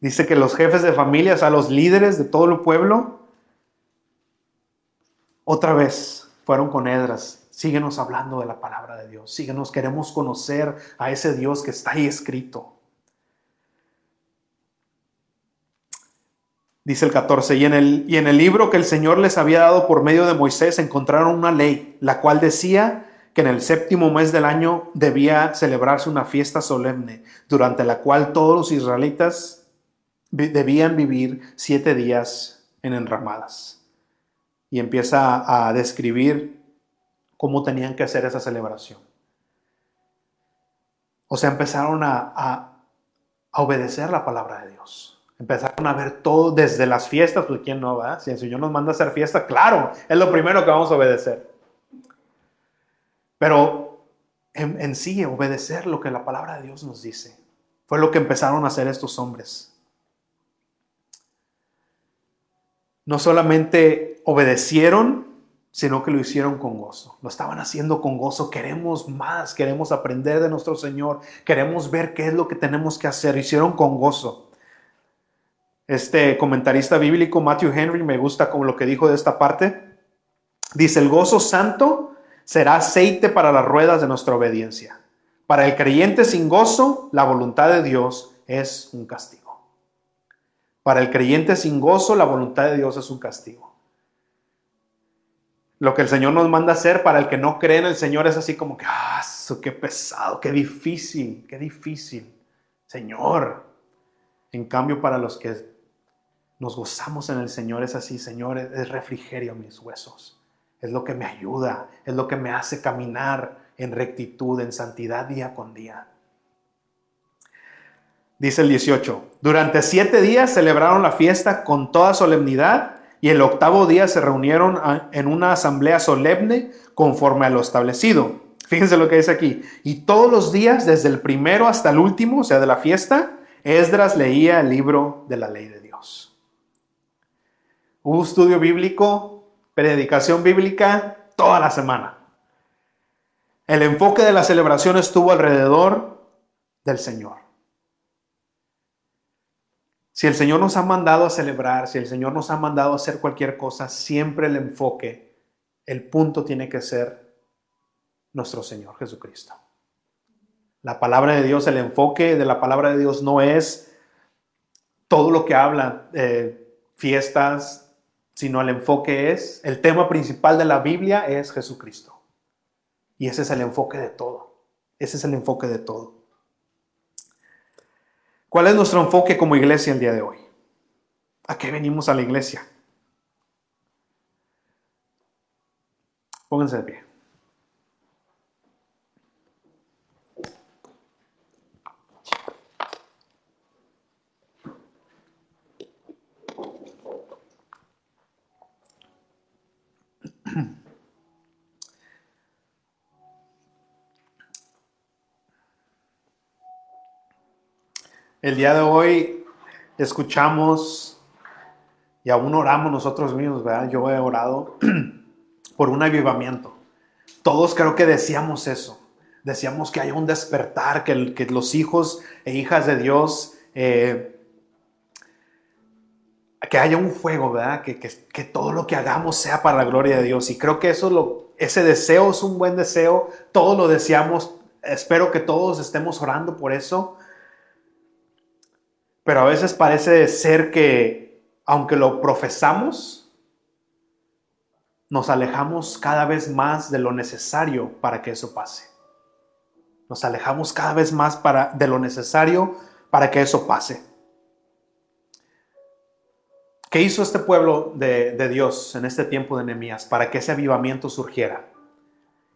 Dice que los jefes de familias, a los líderes de todo el pueblo, otra vez fueron con Edras. Síguenos hablando de la palabra de Dios. Síguenos, queremos conocer a ese Dios que está ahí escrito. Dice el 14, y en el, y en el libro que el Señor les había dado por medio de Moisés encontraron una ley, la cual decía que en el séptimo mes del año debía celebrarse una fiesta solemne, durante la cual todos los israelitas debían vivir siete días en enramadas. Y empieza a describir cómo tenían que hacer esa celebración. O sea, empezaron a, obedecer la palabra de Dios. Empezaron a ver todo desde las fiestas, pues quién no va. Si el Señor nos manda a hacer fiesta, claro, es lo primero que vamos a obedecer. Pero en, en, sí, obedecer lo que la palabra de Dios nos dice, fue lo que empezaron a hacer estos hombres. No solamente obedecieron, sino que lo hicieron con gozo. Lo estaban haciendo con gozo. Queremos más, queremos aprender de nuestro Señor, queremos ver qué es lo que tenemos que hacer. Hicieron con gozo. Este comentarista bíblico, Matthew Henry, me gusta como lo que dijo de esta parte. Dice, el gozo santo será aceite para las ruedas de nuestra obediencia. Para el creyente sin gozo, la voluntad de Dios es un castigo. Para el creyente sin gozo, la voluntad de Dios es un castigo. Lo que el Señor nos manda hacer para el que no cree en el Señor es así como que, ah, qué pesado, qué difícil, qué difícil. Señor. En cambio, para los que nos gozamos en el Señor, es así, Señor, es refrigerio a mis huesos. Es lo que me ayuda, es lo que me hace caminar en rectitud, en santidad día con día. Dice el 18, durante siete días celebraron la fiesta con toda solemnidad y el octavo día se reunieron en una asamblea solemne conforme a lo establecido. Fíjense lo que dice aquí. Y todos los días, desde el primero hasta el último, o sea, de la fiesta, Esdras leía el libro de la ley de Dios. Hubo estudio bíblico, predicación bíblica toda la semana. El enfoque de la celebración estuvo alrededor del Señor. Si el Señor nos ha mandado a celebrar, si el Señor nos ha mandado a hacer cualquier cosa, siempre el enfoque, el punto tiene que ser nuestro Señor Jesucristo. La palabra de Dios, el enfoque de la palabra de Dios no es todo lo que habla, eh, fiestas, sino el enfoque es, el tema principal de la Biblia es Jesucristo. Y ese es el enfoque de todo. Ese es el enfoque de todo. ¿Cuál es nuestro enfoque como iglesia el día de hoy? ¿A qué venimos a la iglesia? Pónganse de pie. El día de hoy escuchamos y aún oramos nosotros mismos, ¿verdad? Yo he orado por un avivamiento. Todos creo que decíamos eso. Decíamos que haya un despertar, que, los hijos e hijas de Dios, eh, que haya un fuego, ¿verdad? Que, que, todo lo que hagamos sea para la gloria de Dios. Y creo que eso lo, ese deseo es un buen deseo. Todos lo deseamos. Espero que todos estemos orando por eso pero a veces parece ser que, aunque lo profesamos, nos alejamos cada vez más de lo necesario para que eso pase. Nos alejamos cada vez más para, de lo necesario para que eso pase. ¿Qué hizo este pueblo de, de Dios en este tiempo de Nehemías para que ese avivamiento surgiera?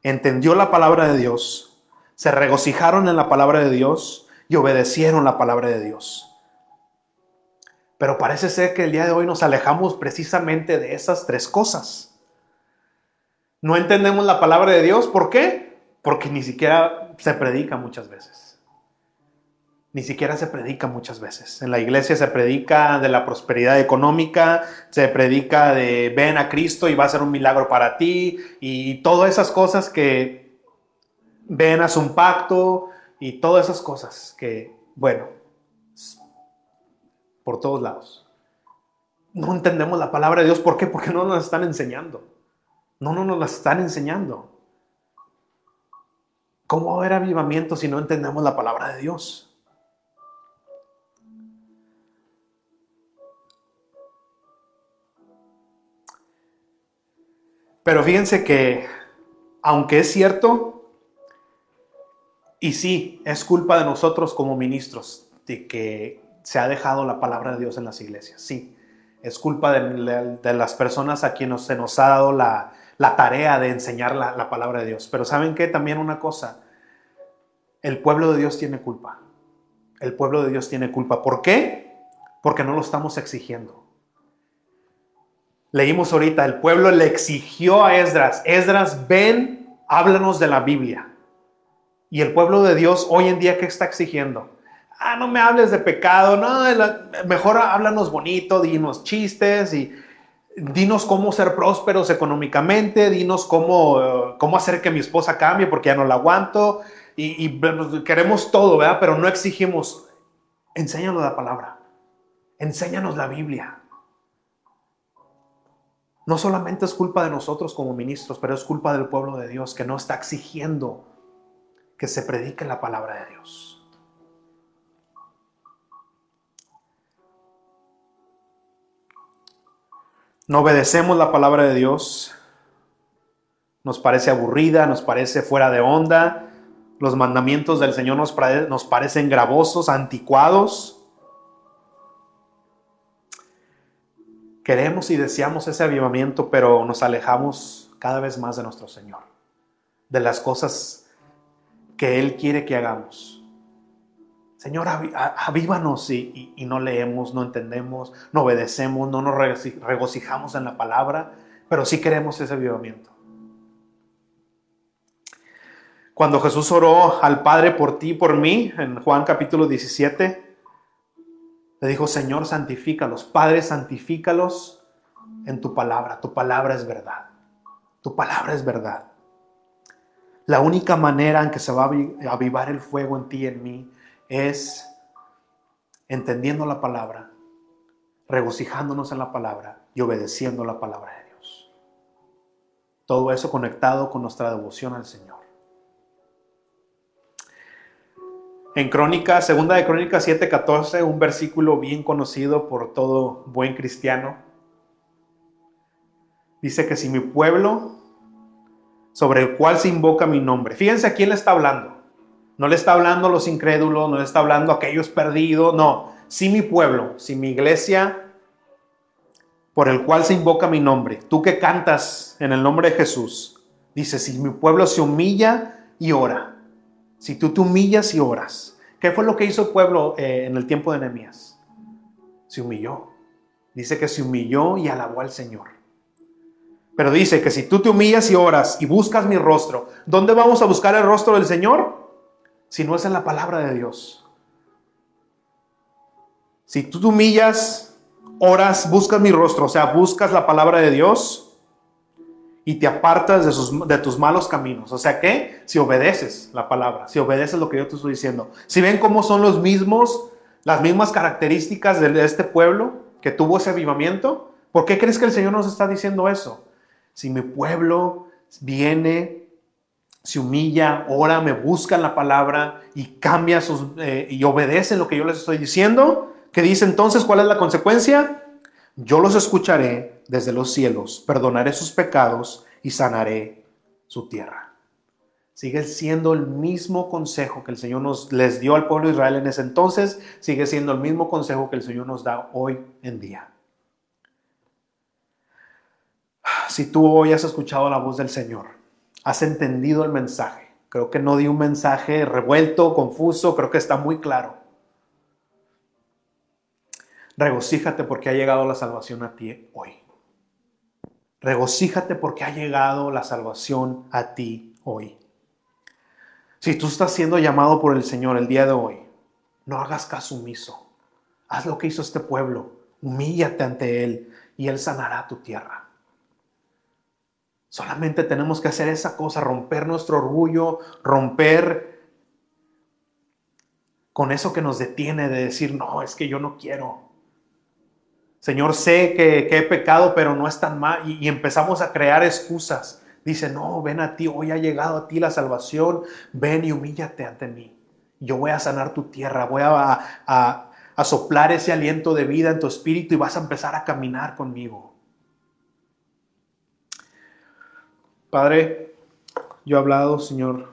Entendió la palabra de Dios, se regocijaron en la palabra de Dios y obedecieron la palabra de Dios. Pero parece ser que el día de hoy nos alejamos precisamente de esas tres cosas. No entendemos la palabra de Dios. ¿Por qué? Porque ni siquiera se predica muchas veces. Ni siquiera se predica muchas veces. En la iglesia se predica de la prosperidad económica, se predica de ven a Cristo y va a ser un milagro para ti y todas esas cosas que ven a un pacto y todas esas cosas que, bueno, por todos lados. No entendemos la palabra de Dios. ¿Por qué? Porque no nos están enseñando. No, no nos las están enseñando. ¿Cómo va a haber avivamiento si no entendemos la palabra de Dios? Pero fíjense que, aunque es cierto, y sí, es culpa de nosotros como ministros, de que se ha dejado la palabra de Dios en las iglesias, sí, es culpa de, las personas a quienes se nos ha dado la, tarea de enseñar la, la palabra de Dios. Pero ¿saben qué? También una cosa, el pueblo de Dios tiene culpa. El pueblo de Dios tiene culpa. ¿Por qué? Porque no lo estamos exigiendo. Leímos ahorita, el pueblo le exigió a Esdras, Esdras, ven, háblanos de la Biblia. Y el pueblo de Dios hoy en día, ¿qué está exigiendo? Ah, no me hables de pecado, no, mejor háblanos bonito, dinos chistes y dinos cómo ser prósperos económicamente, dinos cómo, cómo hacer que mi esposa cambie porque ya no la aguanto. Y, y queremos todo, ¿verdad? Pero no exigimos, enséñanos la palabra, enséñanos la Biblia. No solamente es culpa de nosotros como ministros, pero es culpa del pueblo de Dios que no está exigiendo que se predique la palabra de Dios. No obedecemos la palabra de Dios. Nos parece aburrida, nos parece fuera de onda. Los mandamientos del Señor nos, nos parecen gravosos, anticuados. Queremos y deseamos ese avivamiento, pero nos alejamos cada vez más de nuestro Señor, de las cosas que Él quiere que hagamos. Señor, avívanos y, y, no leemos, no entendemos, no obedecemos, no nos regocijamos en la palabra, pero sí queremos ese avivamiento. Cuando Jesús oró al Padre por ti y por mí, en Juan capítulo 17, le dijo, Señor, santifícalos. Padre, santifícalos en tu palabra. Tu palabra es verdad. Tu palabra es verdad. La única manera en que se va a avivar el fuego en ti y en mí es entendiendo la palabra, regocijándonos en la palabra y obedeciendo la palabra de Dios. Todo eso conectado con nuestra devoción al Señor. En Crónica, segunda de Crónicas 7:14, un versículo bien conocido por todo buen cristiano. Dice que si mi pueblo, sobre el cual se invoca mi nombre, fíjense a quién le está hablando. No le está hablando a los incrédulos, no le está hablando a aquellos perdidos, no. Si mi pueblo, si mi iglesia, por el cual se invoca mi nombre, tú que cantas en el nombre de Jesús, dice, si mi pueblo se humilla y ora, si tú te humillas y oras, ¿qué fue lo que hizo el pueblo eh, en el tiempo de Nehemías? Se humilló. Dice que se humilló y alabó al Señor. Pero dice que si tú te humillas y oras y buscas mi rostro, ¿dónde vamos a buscar el rostro del Señor? Si no es en la palabra de Dios. Si tú te humillas, oras, buscas mi rostro, o sea, buscas la palabra de Dios, y te apartas de, de, tus malos caminos. O sea que si obedeces la palabra, si obedeces lo que yo te estoy diciendo, si ven cómo son los mismos, las mismas características de este pueblo que tuvo ese avivamiento, ¿por qué crees que el Señor nos está diciendo eso? Si mi pueblo viene, se humilla, ora, me busca la palabra y cambia sus, eh, y obedece lo que yo les estoy diciendo, ¿qué dice entonces? ¿Cuál es la consecuencia? Yo los escucharé desde los cielos, perdonaré sus pecados y sanaré su tierra. Sigue siendo el mismo consejo que el Señor nos les dio al pueblo de Israel en ese entonces, sigue siendo el mismo consejo que el Señor nos da hoy en día. Si tú hoy has escuchado la voz del Señor, has entendido el mensaje, creo que no di un mensaje revuelto, confuso, creo que está muy claro. Regocíjate porque ha llegado la salvación a ti hoy. Regocíjate porque ha llegado la salvación a ti hoy. Si tú estás siendo llamado por el Señor el día de hoy, no hagas caso omiso. Haz lo que hizo este pueblo. Humíllate ante Él y Él sanará tu tierra. Solamente tenemos que hacer esa cosa, romper nuestro orgullo, romper con eso que nos detiene de decir, no, es que yo no quiero. Señor, sé que, he pecado, pero no es tan mal. Y, empezamos a crear excusas. Dice, no, ven a ti, hoy ha llegado a ti la salvación, ven y humíllate ante mí. Yo voy a sanar tu tierra, voy a, a soplar ese aliento de vida en tu espíritu y vas a empezar a caminar conmigo. Padre, yo he hablado, Señor,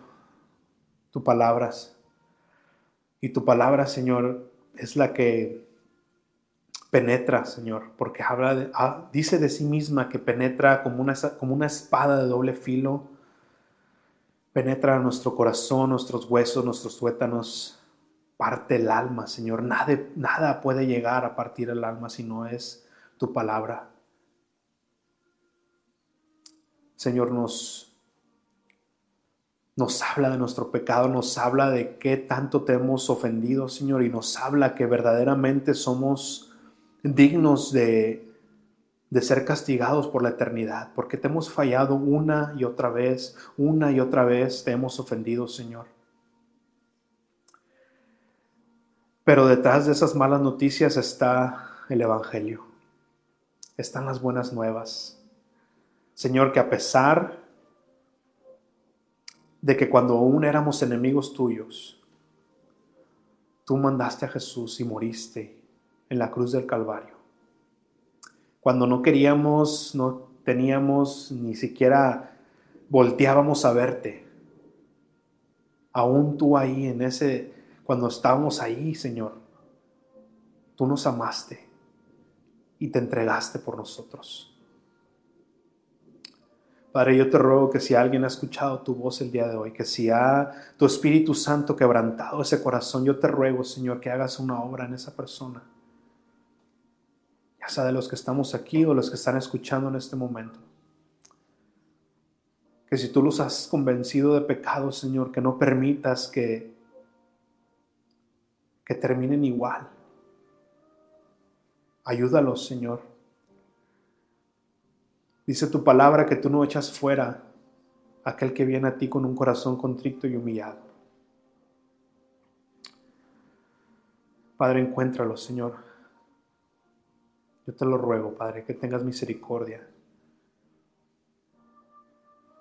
tus palabras. Y tu palabra, Señor, es la que penetra, Señor, porque habla ah, dice de sí misma que penetra como una, como una espada de doble filo, penetra nuestro corazón, nuestros huesos, nuestros tuétanos, parte el alma, Señor. Nada, nada puede llegar a partir el alma si no es tu palabra. Señor, nos, nos habla de nuestro pecado, nos habla de qué tanto te hemos ofendido, Señor, y nos habla que verdaderamente somos dignos de, de ser castigados por la eternidad, porque te hemos fallado una y otra vez, una y otra vez te hemos ofendido, Señor. Pero detrás de esas malas noticias está el Evangelio, están las buenas nuevas. Señor, que a pesar de que cuando aún éramos enemigos tuyos, tú mandaste a Jesús y moriste en la cruz del Calvario. Cuando no queríamos, no teníamos, ni siquiera volteábamos a verte. Aún tú ahí en ese, cuando estábamos ahí, Señor, tú nos amaste y te entregaste por nosotros. Padre, yo te ruego que si alguien ha escuchado tu voz el día de hoy, que si ha tu Espíritu Santo quebrantado ese corazón, yo te ruego, Señor, que hagas una obra en esa persona ya sea de los que estamos aquí o los que están escuchando en este momento. Que si tú los has convencido de pecado, Señor, que no permitas que, que terminen igual. Ayúdalos, Señor. Dice tu palabra que tú no echas fuera aquel que viene a ti con un corazón contrito y humillado. Padre, encuéntralos, Señor. Yo te lo ruego, Padre, que tengas misericordia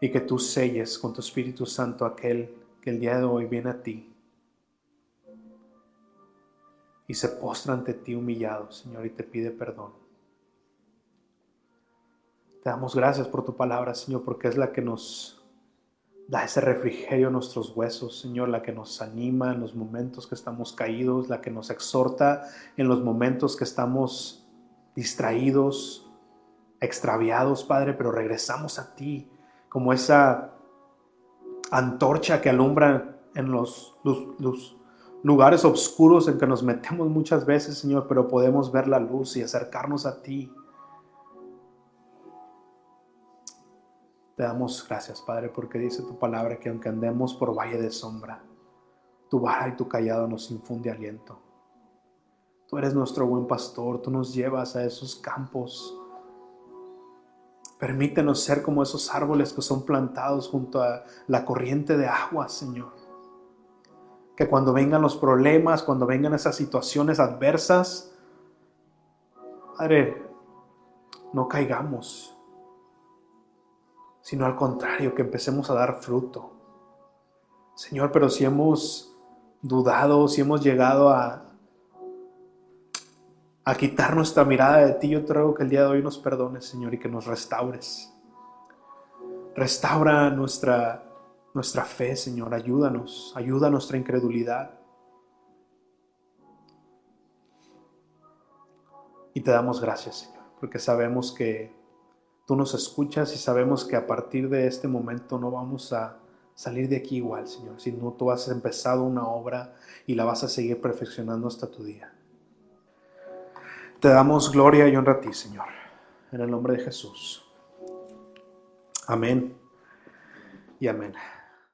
y que tú selles con tu Espíritu Santo aquel que el día de hoy viene a ti y se postra ante ti humillado, Señor, y te pide perdón. Te damos gracias por tu palabra, Señor, porque es la que nos da ese refrigerio a nuestros huesos, Señor, la que nos anima en los momentos que estamos caídos, la que nos exhorta en los momentos que estamos distraídos, extraviados, Padre, pero regresamos a ti como esa antorcha que alumbra en los, lugares oscuros en que nos metemos muchas veces, Señor, pero podemos ver la luz y acercarnos a ti. Te damos gracias, Padre, porque dice tu palabra que aunque andemos por valle de sombra, tu vara y tu callado nos infunde aliento. Tú eres nuestro buen pastor, tú nos llevas a esos campos. Permítenos ser como esos árboles que son plantados junto a la corriente de agua, Señor. Que cuando vengan los problemas, cuando vengan esas situaciones adversas, Padre, no caigamos, sino al contrario, que empecemos a dar fruto. Señor, pero si hemos dudado, si hemos llegado a, a quitar nuestra mirada de ti, yo te ruego que el día de hoy nos perdones, Señor, y que nos restaures. Restaura nuestra, nuestra fe, Señor. Ayúdanos, ayuda a nuestra incredulidad. Y te damos gracias, Señor, porque sabemos que tú nos escuchas y sabemos que a partir de este momento no vamos a salir de aquí igual, Señor, sino tú has empezado una obra y la vas a seguir perfeccionando hasta tu día. Te damos gloria y honra a ti, Señor, en el nombre de Jesús. Amén y amén.